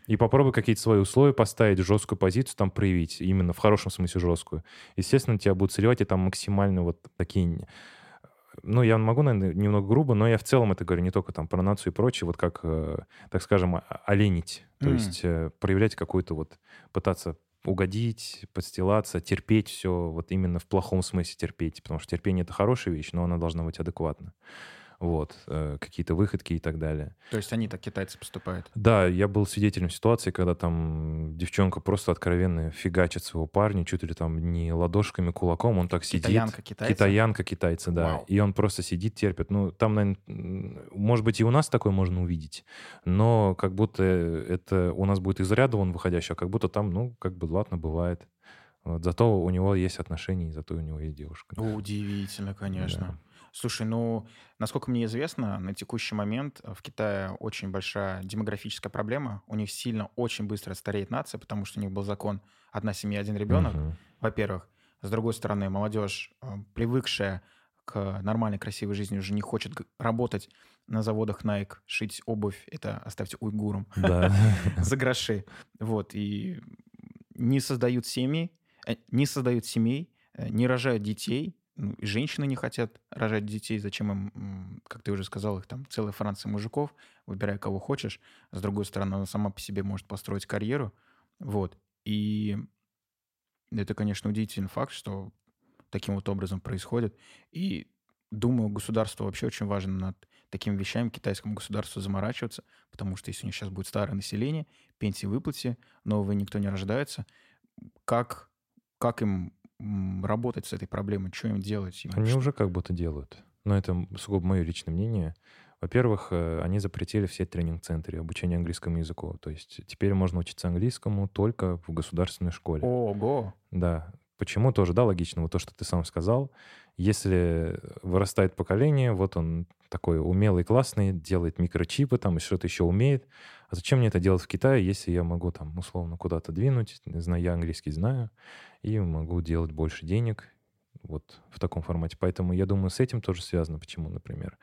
И попробуй какие-то свои условия поставить, жесткую позицию там проявить, именно в хорошем смысле жесткую. Естественно, тебя будут сливать, и там максимально вот такие ну, я могу, наверное, немного грубо, но я в целом это говорю не только там про нацию и прочее, вот как, э, так скажем, оленить, то mm. есть э, проявлять какую-то вот, пытаться угодить, подстилаться, терпеть все, вот именно в плохом смысле терпеть, потому что терпение — это хорошая вещь, но она должна быть адекватна. Вот, э, какие-то выходки и так далее. То есть они так китайцы поступают? Да, я был свидетелем ситуации, когда там девчонка просто откровенно фигачит своего парня, чуть ли там не ладошками, кулаком, он так сидит. Китаянка китайца? Китаянка китайца, да. Вау. И он просто сидит, терпит. Ну, там, наверное, может быть, и у нас такое можно увидеть, но как будто это у нас будет из ряда вон выходящий, а как будто там, ну, как бы, ладно, бывает. Вот, зато у него есть отношения, и зато у него есть девушка. Удивительно, конечно. Да. Слушай, ну, насколько мне известно, на текущий момент в Китае очень большая демографическая проблема. У них сильно, очень быстро стареет нация, потому что у них был закон «одна семья, один ребенок», Мгм. во-первых. С другой стороны, молодежь, э, привыкшая к нормальной, красивой жизни, уже не хочет работать на заводах Nike, шить обувь, это оставьте уйгурам, Да. за гроши. Вот, и не создают семьи, э, не создают семей, э, не рожают детей, ну, и женщины не хотят рожать детей, зачем им, как ты уже сказал, их там целая Франция мужиков, выбирай кого хочешь. С другой стороны, она сама по себе может построить карьеру, вот. И это, конечно, удивительный факт, что таким вот образом происходит. И думаю, государству вообще очень важно над такими вещами китайскому государству заморачиваться, потому что если у них сейчас будет старое население, пенсии выплате, новые никто не рождается, как, как им работать с этой проблемой, что им делать? Им Они что- уже как будто делают. Но это сугубо мое личное мнение. Во-первых, э, они запретили все тренинг-центры обучения английскому языку. То есть теперь можно учиться английскому только в государственной школе. Ого! Да. Почему тоже, да, логично, вот то, что ты сам сказал. Если вырастает поколение, вот он такой умелый, классный, делает микрочипы там и что-то еще умеет. А зачем мне это делать в Китае, если я могу там условно куда-то двинуть, знаю, я английский знаю, и могу делать больше денег вот в таком формате. Поэтому я думаю, с этим тоже связано, почему, например.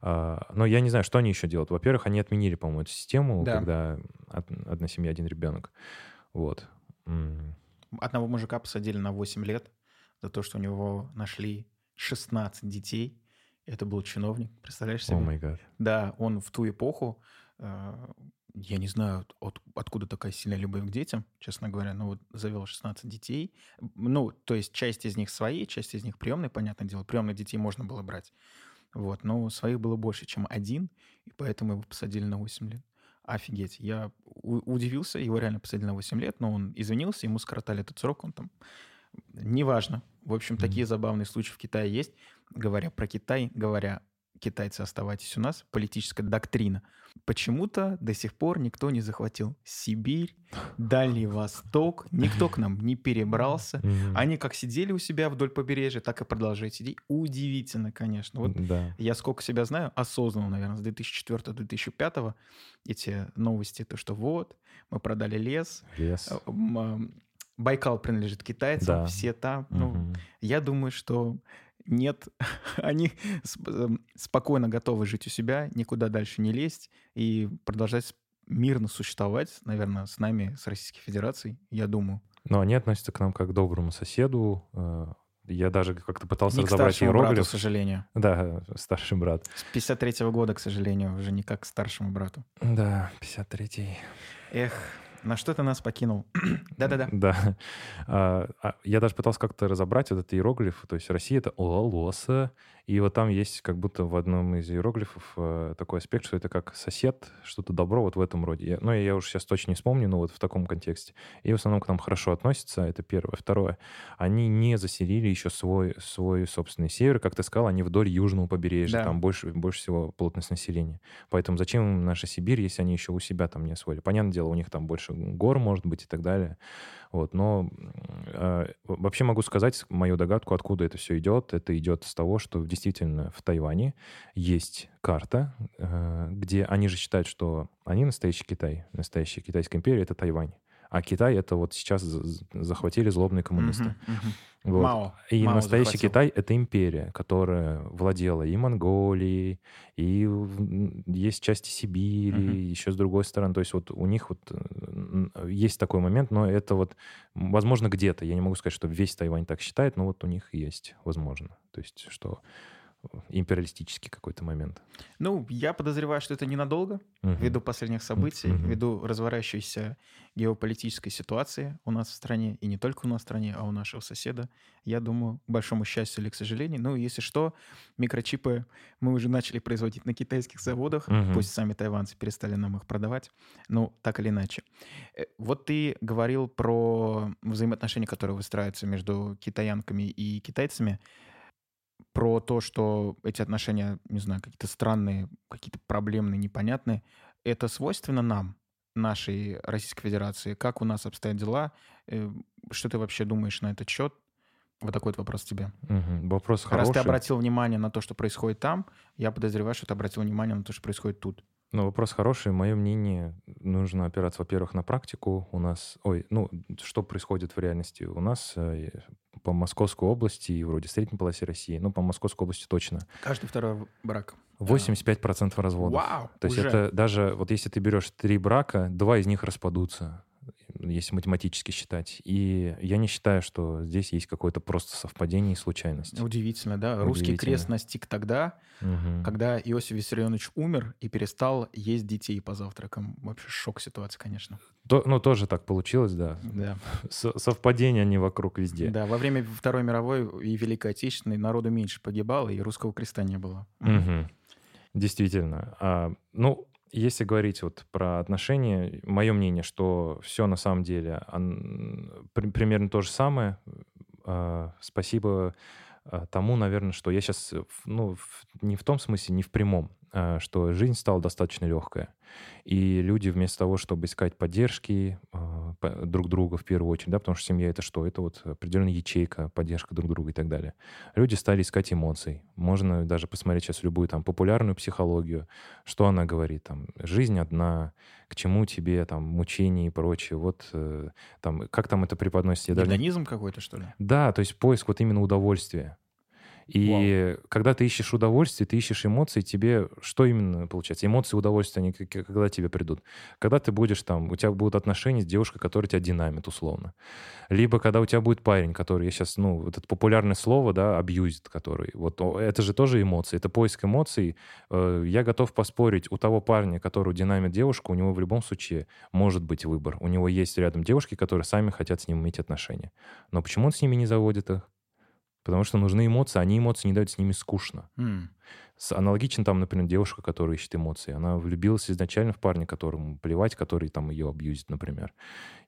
А, Но я не знаю, что они еще делают. Во-первых, они отменили, по-моему, эту систему, Да. когда од- одна семья, один ребенок. Вот. Одного мужика посадили на 8 лет за то, что у него нашли 16 детей. Это был чиновник, представляешь О себе? май гад. Да, он в ту эпоху, я не знаю, от- откуда такая сильная любовь к детям, честно говоря, но вот завел 16 детей. Ну, то есть часть из них свои, часть из них приемные, понятное дело. Приемных детей можно было брать. Вот, но своих было больше, чем один, и поэтому его посадили на 8 лет. Офигеть. Я удивился, его реально посадили на 8 лет, но он извинился, ему скоротали этот срок, он там... Неважно. В общем, Мгм. такие забавные случаи в Китае есть. Говоря про Китай, говоря китайцы, оставайтесь у нас, политическая доктрина. Почему-то до сих пор никто не захватил Сибирь, Дальний Восток, никто к нам не перебрался. Они как сидели у себя вдоль побережья, так и продолжают сидеть. Удивительно, конечно. Вот Да. я сколько себя знаю, осознанно, наверное, с 2004-2005 эти новости, то, что вот, мы продали лес, Лес. э, Байкал принадлежит китайцам, Да. все там. Ну, Мгм. я думаю, что нет, они эм, спокойно готовы жить у себя, никуда дальше не лезть и продолжать мирно существовать, наверное, с нами, с Российской Федерацией, я думаю. Но они относятся к нам как к доброму соседу. Э, Я даже как-то пытался Не к разобрать старшему брату, к иероглиф. сожалению. Да, старший брат. С 53 года, к сожалению, уже не как к старшему брату. Да, 53-й. Эх, на что ты нас покинул? Да-да-да. Да. А, а, Я даже пытался как-то разобрать вот этот иероглиф. То есть Россия — это лоса. И вот там есть как будто в одном из иероглифов э, такой аспект, что это как сосед, что-то добро вот в этом роде. Я- Ну, я уже сейчас точно не вспомню, но вот в таком контексте. И в основном к нам хорошо относятся, это первое. Второе, они не заселили еще свой, свой собственный север. Как ты сказал, они вдоль южного побережья, Да. там больше, больше всего плотность населения. Поэтому зачем им наша Сибирь, если они еще у себя там не освоили? Понятное дело, у них там больше гор, может быть, и так далее. Вот, но э, вообще могу сказать мою догадку, откуда это все идет. Это идет с того, что действительно в Тайване есть карта, э, где они же считают, что они настоящий Китай, настоящая Китайская империя — это Тайвань. А Китай — это вот сейчас захватили злобные коммунисты. Вот. Мао. И Мао настоящий захватил. Китай — это империя, которая владела и Монголией, и есть части Сибири, Мгм. еще с другой стороны. То есть вот у них вот есть такой момент, но это вот, возможно, где-то. Я не могу сказать, что весь Тайвань так считает, но вот у них есть, возможно. То есть что империалистический какой-то момент. Ну, я подозреваю, что это ненадолго, Мгм. ввиду последних событий, Мгм. ввиду разворачивающейся геополитической ситуации у нас в стране, и не только у нас в стране, а у нашего соседа. Я думаю, к большому счастью или к сожалению. Ну, если что, микрочипы мы уже начали производить на китайских заводах, Мгм. пусть сами тайванцы перестали нам их продавать, ну, так или иначе. Э, Вот ты говорил про взаимоотношения, которые выстраиваются между китаянками и китайцами про то, что эти отношения, не знаю, какие-то странные, какие-то проблемные, непонятные, это свойственно нам, нашей Российской Федерации? Как у нас обстоят дела? Э, Что ты вообще думаешь на этот счет? Вот такой вот вопрос тебе. Мгм. Вопрос Раз хороший. ты обратил внимание на то, что происходит там, я подозреваю, что ты обратил внимание на то, что происходит тут. Ну, вопрос хороший. Мое мнение, нужно опираться, во-первых, на практику. У нас, ой, ну, что происходит в реальности? У нас э, по Московской области и вроде средней полосе России, ну, по Московской области точно, Каждый второй брак. 85% разводов. Вау! То есть уже. это даже, вот если ты берешь три брака, два из них распадутся, если математически считать. И я не считаю, что здесь есть какое-то просто совпадение и случайность. Удивительно, да? Русский Удивительно. крест настиг тогда, Мгм. когда Иосиф Виссарионович умер и перестал есть детей по завтракам. Вообще шок ситуации, конечно. То- ну, тоже так получилось, да. Да. С- совпадения они вокруг везде. Да, во время Второй мировой и Великой Отечественной народу меньше погибало, и русского креста не было. Мгм. Действительно. А, ну, если говорить вот про отношения, мое мнение, что все на самом деле ан- при- примерно то же самое. А, спасибо а, тому, наверное, что я сейчас, ну, в- не в том смысле, не в прямом, что жизнь стала достаточно легкая. И люди вместо того, чтобы искать поддержки а, друг друга в первую очередь, да, потому что семья это что? Это вот определенная ячейка, поддержка друг друга и так далее. Люди стали искать эмоций. Можно даже посмотреть сейчас любую там популярную психологию, что она говорит, там, жизнь одна, к чему тебе там мучения и прочее, вот э, там, как там это преподносится, я даже Гедонизм какой-то, что ли? да, то есть поиск вот именно удовольствия. И когда ты ищешь удовольствие, ты ищешь эмоции, тебе что именно получается? Эмоции, удовольствие, они когда тебе придут? Когда ты будешь там, у тебя будут отношения с девушкой, которая тебя динамит, условно. Либо когда у тебя будет парень, который, я сейчас, ну, вот это популярное слово, да, абьюзит, который, вот это же тоже эмоции, это поиск эмоций. Э, Я готов поспорить, у того парня, который динамит девушку, у него в любом случае может быть выбор. У него есть рядом девушки, которые сами хотят с ним иметь отношения. Но почему он с ними не заводит их? Потому что нужны эмоции, они эмоции не дают с ними скучно. С- Аналогично там, например, девушка, которая ищет эмоции. Она влюбилась изначально в парня, которому плевать, который там ее абьюзит, например.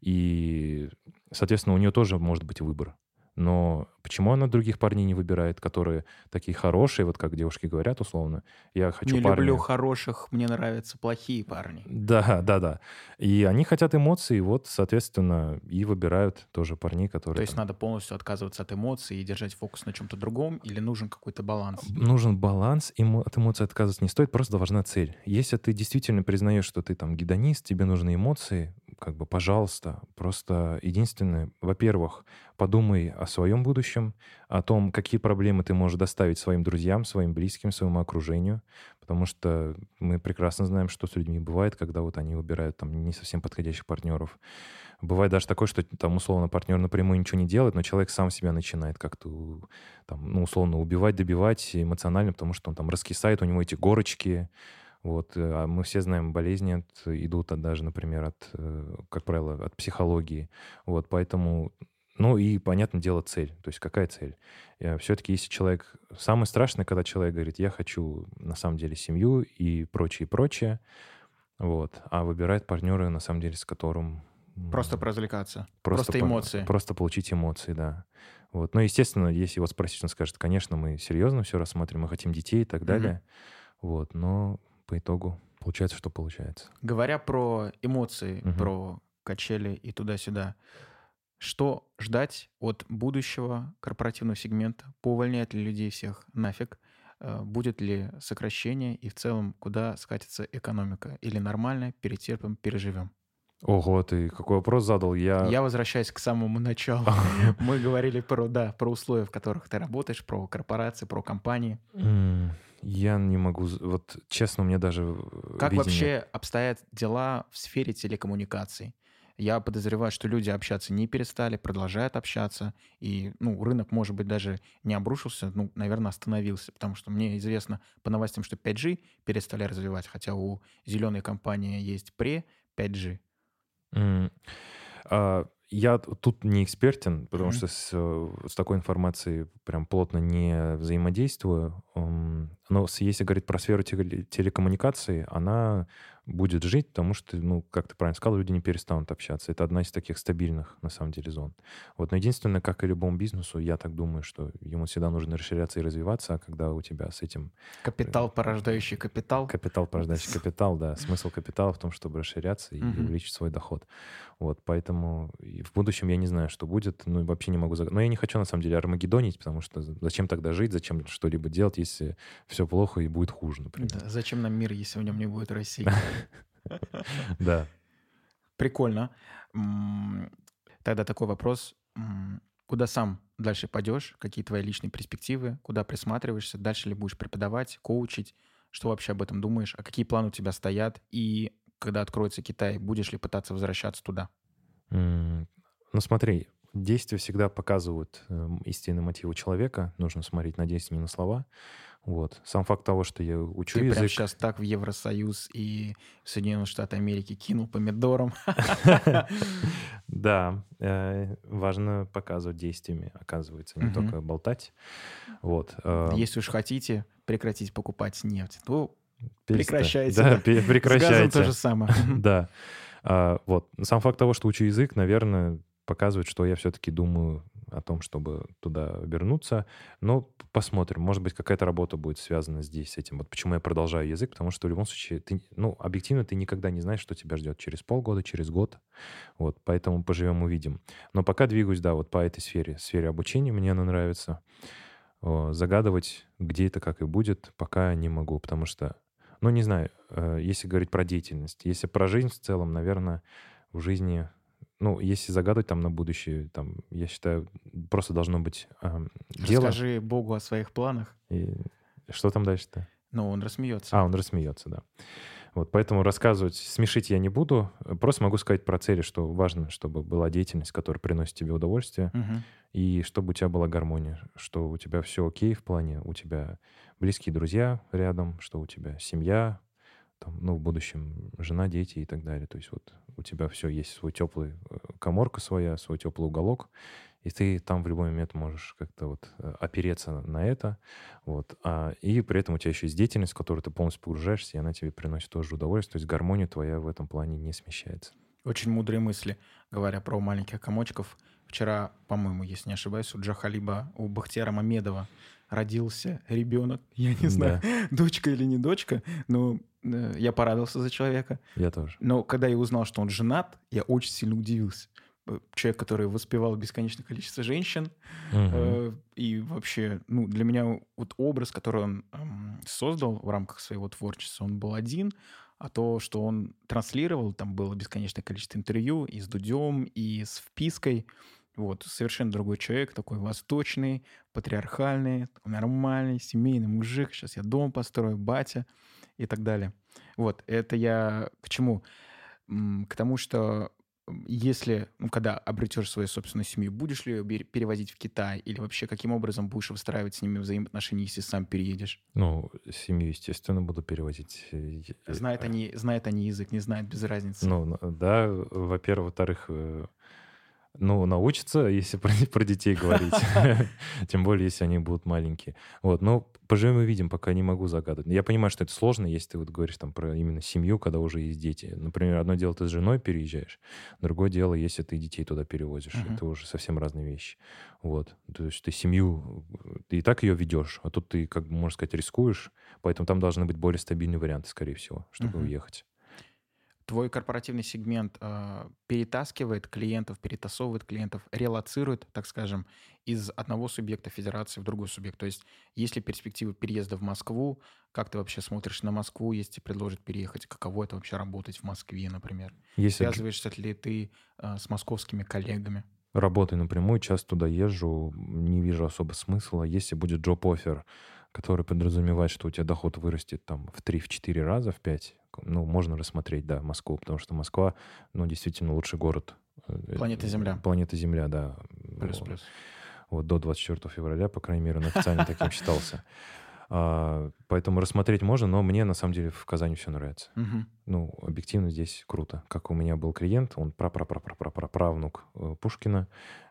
И, соответственно, у нее тоже может быть выбор. Но почему она других парней не выбирает, которые такие хорошие, вот как девушки говорят условно, я хочу Не парня... люблю хороших, мне нравятся плохие парни. Да, да, да. И они хотят эмоций, вот, соответственно, и выбирают тоже парней, которые... То есть там- надо полностью отказываться от эмоций и держать фокус на чем-то другом, или нужен какой-то баланс? Нужен баланс, эмо- от эмоций отказываться не стоит, просто должна цель. Если ты действительно признаешь, что ты там гедонист, тебе нужны эмоции, как бы, пожалуйста, просто единственное, во-первых, подумай о своем будущем, о том, какие проблемы ты можешь доставить своим друзьям, своим близким, своему окружению, потому что мы прекрасно знаем, что с людьми бывает, когда вот они выбирают там не совсем подходящих партнеров. Бывает даже такое, что там условно партнер напрямую ничего не делает, но человек сам себя начинает как-то там, ну, условно, убивать, добивать эмоционально, потому что он там раскисает, у него эти горочки. Вот, э, а мы все знаем, болезни от- идут от, даже, например, от, э, как правило, от психологии. Вот, поэтому, ну и, понятное дело, цель. То есть какая цель? Все-таки если человек... Самое страшное, когда человек говорит, я хочу на самом деле семью и прочее, и прочее, вот, а выбирает партнера, на самом деле, с которым... Просто поразвлекаться. Просто, Просто по- эмоции. Просто получить эмоции, да. Вот. Но, естественно, если его спросить, он скажет, конечно, мы серьезно все рассматриваем, мы хотим детей и так далее. Вот. Но по итогу получается, что получается. Говоря про эмоции, Мгм. про качели и туда-сюда, что ждать от будущего корпоративного сегмента? Поувольняет ли людей всех нафиг? Э, Будет ли сокращение и в целом куда скатится экономика? Или нормально, перетерпим, переживем? Ого, ты какой вопрос задал? Я... Я возвращаюсь к самому началу. Мы говорили про, да, про условия, в которых ты работаешь, про корпорации, про компании. Я не могу... Вот честно, мне даже... Как видение- вообще обстоят дела в сфере телекоммуникаций? Я подозреваю, что люди общаться не перестали, продолжают общаться, и, ну, рынок, может быть, даже не обрушился, ну, наверное, остановился, потому что мне известно по новостям, что 5G перестали развивать, хотя у зеленой компании есть пре 5G. Mm. Uh, я тут не экспертен, потому mm-hmm. что с, с такой информацией прям плотно не взаимодействую. Но если говорить про сферу телекоммуникации, она будет жить, потому что, ну, как ты правильно сказал, люди не перестанут общаться. Это одна из таких стабильных, на самом деле, зон. Вот, но единственное, как и любому бизнесу, я так думаю, что ему всегда нужно расширяться и развиваться, а когда у тебя с этим... Капитал, порождающий капитал. Капитал, порождающий капитал, да. Смысл капитала в том, чтобы расширяться и увеличить свой доход. Вот, поэтому в будущем я не знаю, что будет, ну, вообще не могу... Заг... Но я не хочу, на самом деле, армагеддонить, потому что зачем тогда жить, зачем что-либо делать, если все плохо и будет хуже, например. Да, зачем нам мир, если в нем не будет России? Да. Прикольно. Тогда такой вопрос. Куда сам дальше пойдешь? Какие твои личные перспективы? Куда присматриваешься? Дальше ли будешь преподавать, коучить? Что вообще об этом думаешь? А какие планы у тебя стоят? И когда откроется Китай, будешь ли пытаться возвращаться туда? Ну смотри, действия всегда показывают э, истинные мотивы человека. Нужно смотреть на действия, не на слова. Вот. Сам факт того, что я учу Ты язык... прям сейчас так в Евросоюз и в Соединенные Штаты Америки кинул помидором. Да, э, важно показывать действиями, оказывается, не только болтать. Вот. Э, Если уж хотите прекратить покупать нефть, то прекращайте. Да, прекращайте. С газом то же самое. Да. А, вот. Сам факт того, что учу язык, наверное, показывает, что я все-таки думаю о том, чтобы туда вернуться. Но посмотрим. Может быть, какая-то работа будет связана здесь с этим. Вот почему я продолжаю язык, потому что в любом случае, ты, ну, объективно ты никогда не знаешь, что тебя ждет через полгода, через год. Вот, поэтому поживем, увидим. Но пока двигаюсь, да, вот по этой сфере, сфере обучения мне она нравится. Загадывать, где это, как и будет, пока не могу, потому что, ну, не знаю, э, если говорить про деятельность, если про жизнь в целом, наверное, в жизни ну, если загадывать там на будущее, там, я считаю, просто должно быть э, дело. Расскажи Богу о своих планах. И что там дальше-то? Ну, он рассмеется. А, он рассмеется, да. Вот, поэтому рассказывать, смешить я не буду. Просто могу сказать про цели, что важно, чтобы была деятельность, которая приносит тебе удовольствие, угу. и чтобы у тебя была гармония, что у тебя все окей в плане, у тебя близкие друзья рядом, что у тебя семья, там, ну, в будущем жена, дети и так далее. То есть вот у тебя все есть свой теплый э, коморка своя, свой теплый уголок, и ты там в любой момент можешь как-то вот э, опереться на это, вот, а, и при этом у тебя еще есть деятельность, в которую ты полностью погружаешься, и она тебе приносит тоже удовольствие, то есть гармония твоя в этом плане не смещается. Очень мудрые мысли, говоря про маленьких комочков. Вчера, по-моему, если не ошибаюсь, у Джахалиба, у Бахтияра Мамедова родился ребенок. Я не знаю, да. дочка или не дочка, но я порадовался за человека. Я тоже. Но когда я узнал, что он женат, я очень сильно удивился. Э, человек, который воспевал бесконечное количество женщин. Угу. Э, и вообще, ну, для меня вот образ, который он э, создал в рамках своего творчества, он был один, а то, что он транслировал, там было бесконечное количество интервью и с Дудем, и с впиской, вот, совершенно другой человек, такой восточный, патриархальный, нормальный, семейный мужик. Сейчас я дом построю, батя и так далее. Вот, это я к чему? К тому, что если, ну, когда обретешь свою собственную семью, будешь ли ее перевозить в Китай или вообще каким образом будешь выстраивать с ними взаимоотношения, если сам переедешь? Ну, семью, естественно, буду перевозить. Знают они, знают они язык, не знают, без разницы. Ну, да, во-первых, во-вторых, э, ну, научатся, если про, про детей говорить. Тем более, если они будут маленькие. Вот, но поживем и видим, пока не могу загадывать. Я понимаю, что это сложно, если ты вот говоришь там про именно семью, когда уже есть дети. Например, одно дело, ты с женой переезжаешь, другое дело, если ты детей туда перевозишь. Uh-huh. Это уже совсем разные вещи. Вот. То есть ты семью, ты и так ее ведешь, а тут ты, как бы, можно сказать, рискуешь, поэтому там должны быть более стабильные варианты, скорее всего, чтобы uh-huh. уехать твой корпоративный сегмент э, перетаскивает клиентов, перетасовывает клиентов, релацирует, так скажем, из одного субъекта федерации в другой субъект. То есть есть ли перспективы переезда в Москву? Как ты вообще смотришь на Москву, если предложат переехать? Каково это вообще работать в Москве, например? Если... Связываешься ли ты э, с московскими коллегами? Работаю напрямую, часто туда езжу, не вижу особо смысла. Если будет джоп-офер который подразумевает, что у тебя доход вырастет там в 3-4 раза, в 5, ну, можно рассмотреть, да, Москву, потому что Москва, ну, действительно лучший город. э, Планета Земля. Планета Земля, да. Плюс-плюс. Вот до 24 февраля, по крайней мере, он официально таким считался. А, Поэтому рассмотреть можно, но мне на самом деле в Казани все нравится. Мгм. Ну, объективно здесь круто. Как у меня был клиент, он правнук Пушкина,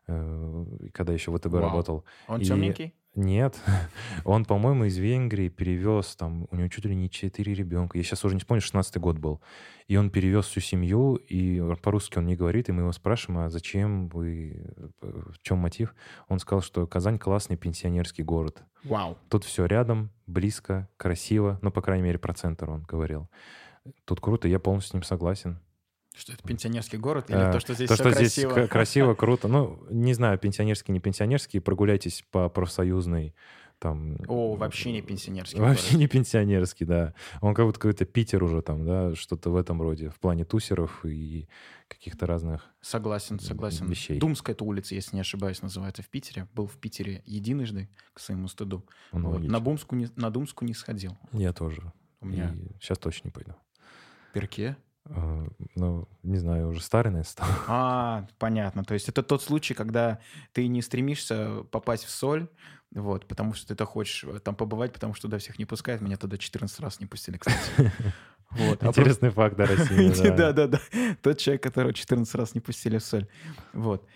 э, когда еще в ВТБ Вау. работал. Он И- темненький? Нет, он, по-моему, из Венгрии перевез, там, у него чуть ли не четыре ребенка. Я сейчас уже не вспомню, 16 год был. И он перевез всю семью, и по-русски он не говорит, и мы его спрашиваем, а зачем вы, в чем мотив? Он сказал, что Казань классный пенсионерский город. Вау. Тут все рядом, близко, красиво. Ну, по крайней мере, про центр он говорил. Тут круто, я полностью с ним согласен. Что это пенсионерский город? Или Э, то, что здесь то, что красиво? здесь красиво, круто. Ну, не знаю, пенсионерский, не пенсионерский. Прогуляйтесь по профсоюзной там... О, вообще не пенсионерский Вообще город. не пенсионерский, да. Он как будто какой-то Питер уже там, да, что-то в этом роде, в плане тусеров и каких-то разных... Согласен, согласен. вещей. Думская эта улица, если не ошибаюсь, называется в Питере. Был в Питере единожды, к своему стыду. Вот. На, Бумску не, на Думску не сходил. Я тоже. У меня И сейчас точно не пойду. перке. А, Ну, не знаю, уже старый, наверное, стал. А, понятно. То есть это тот случай, когда ты не стремишься попасть в соль, вот, потому что ты то хочешь э, там побывать, потому что туда всех не пускают. Меня туда 14 раз не пустили, кстати. Вот. А Интересный факт о России. да. Да, да, да. Тот человек, которого 14 раз не пустили в соль. Вот.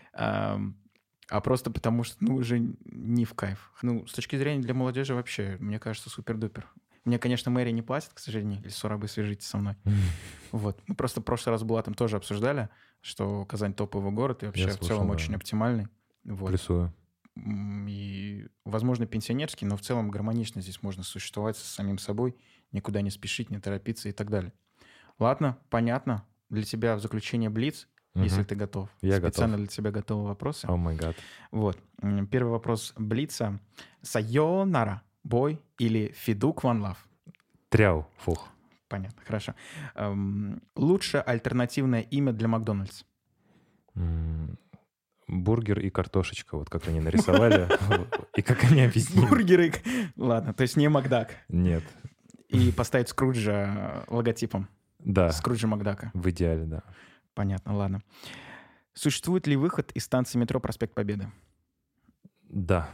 А просто потому что, ну, уже не в кайф. Ну, с точки зрения для молодежи вообще, мне кажется, супер-дупер. Мне, конечно, мэрия не платит, к сожалению. Или рабы свяжитесь со мной. Вот. Мы просто в прошлый раз была там тоже обсуждали, что Казань топовый город и вообще в слышал, целом да. очень оптимальный. Вот. Плюсую. И, возможно, пенсионерский, но в целом гармонично здесь можно существовать с самим собой, никуда не спешить, не торопиться и так далее. Ладно, понятно. Для тебя в заключение Блиц, если Мгм. ты готов. Я Специально готов. для тебя готовы вопросы. О май гад. Вот. Первый вопрос Блица. Sayonara, boy или Feduk One Love? Тряу. Фух. Понятно, хорошо. Эм, лучшее альтернативное имя для Макдональдс? Бургер и картошечка, вот как они нарисовали, и как они объяснили. Бургеры. Ладно, то есть не Макдак. Нет. И поставить Скруджа э, логотипом. Да, Скруджа Макдака. в идеале, да. Понятно, ладно. Существует ли выход из станции метро Проспект Победы? Да.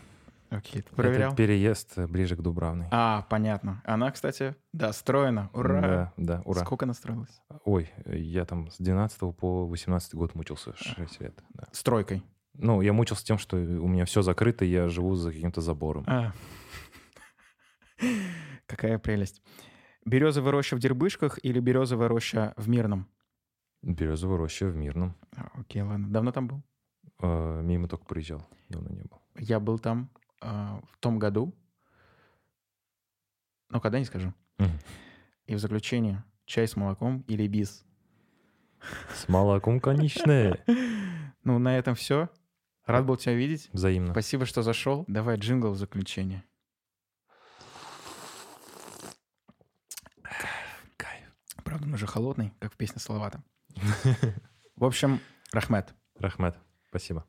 Окей, ты проверял? Это переезд э, ближе к Дубравной. А, понятно. Она, кстати, достроена. Ура! Да, да, ура. Сколько она строилась? Ой, я там с 12 по 18 год мучился, 6 лет. да. Стройкой. Ну, я мучился тем, что у меня все закрыто, и я живу за каким-то забором. А. Какая прелесть. Березовая роща в Дербышках или березовая роща в Мирном? Березовая роща в Мирном. А, Окей, ладно. Давно там был? А, Мимо только приезжал, давно не был. Я был там а, в том году. Ну, когда не скажу. И в заключение, чай с молоком или бис? С молоком, конечно. Ну, на этом все. Рад был тебя видеть. Взаимно. Спасибо, что зашел. Давай джингл в заключение. Кайф. Правда, он уже холодный, как в песне Салавата. В общем, Рахмет. Рахмет, спасибо.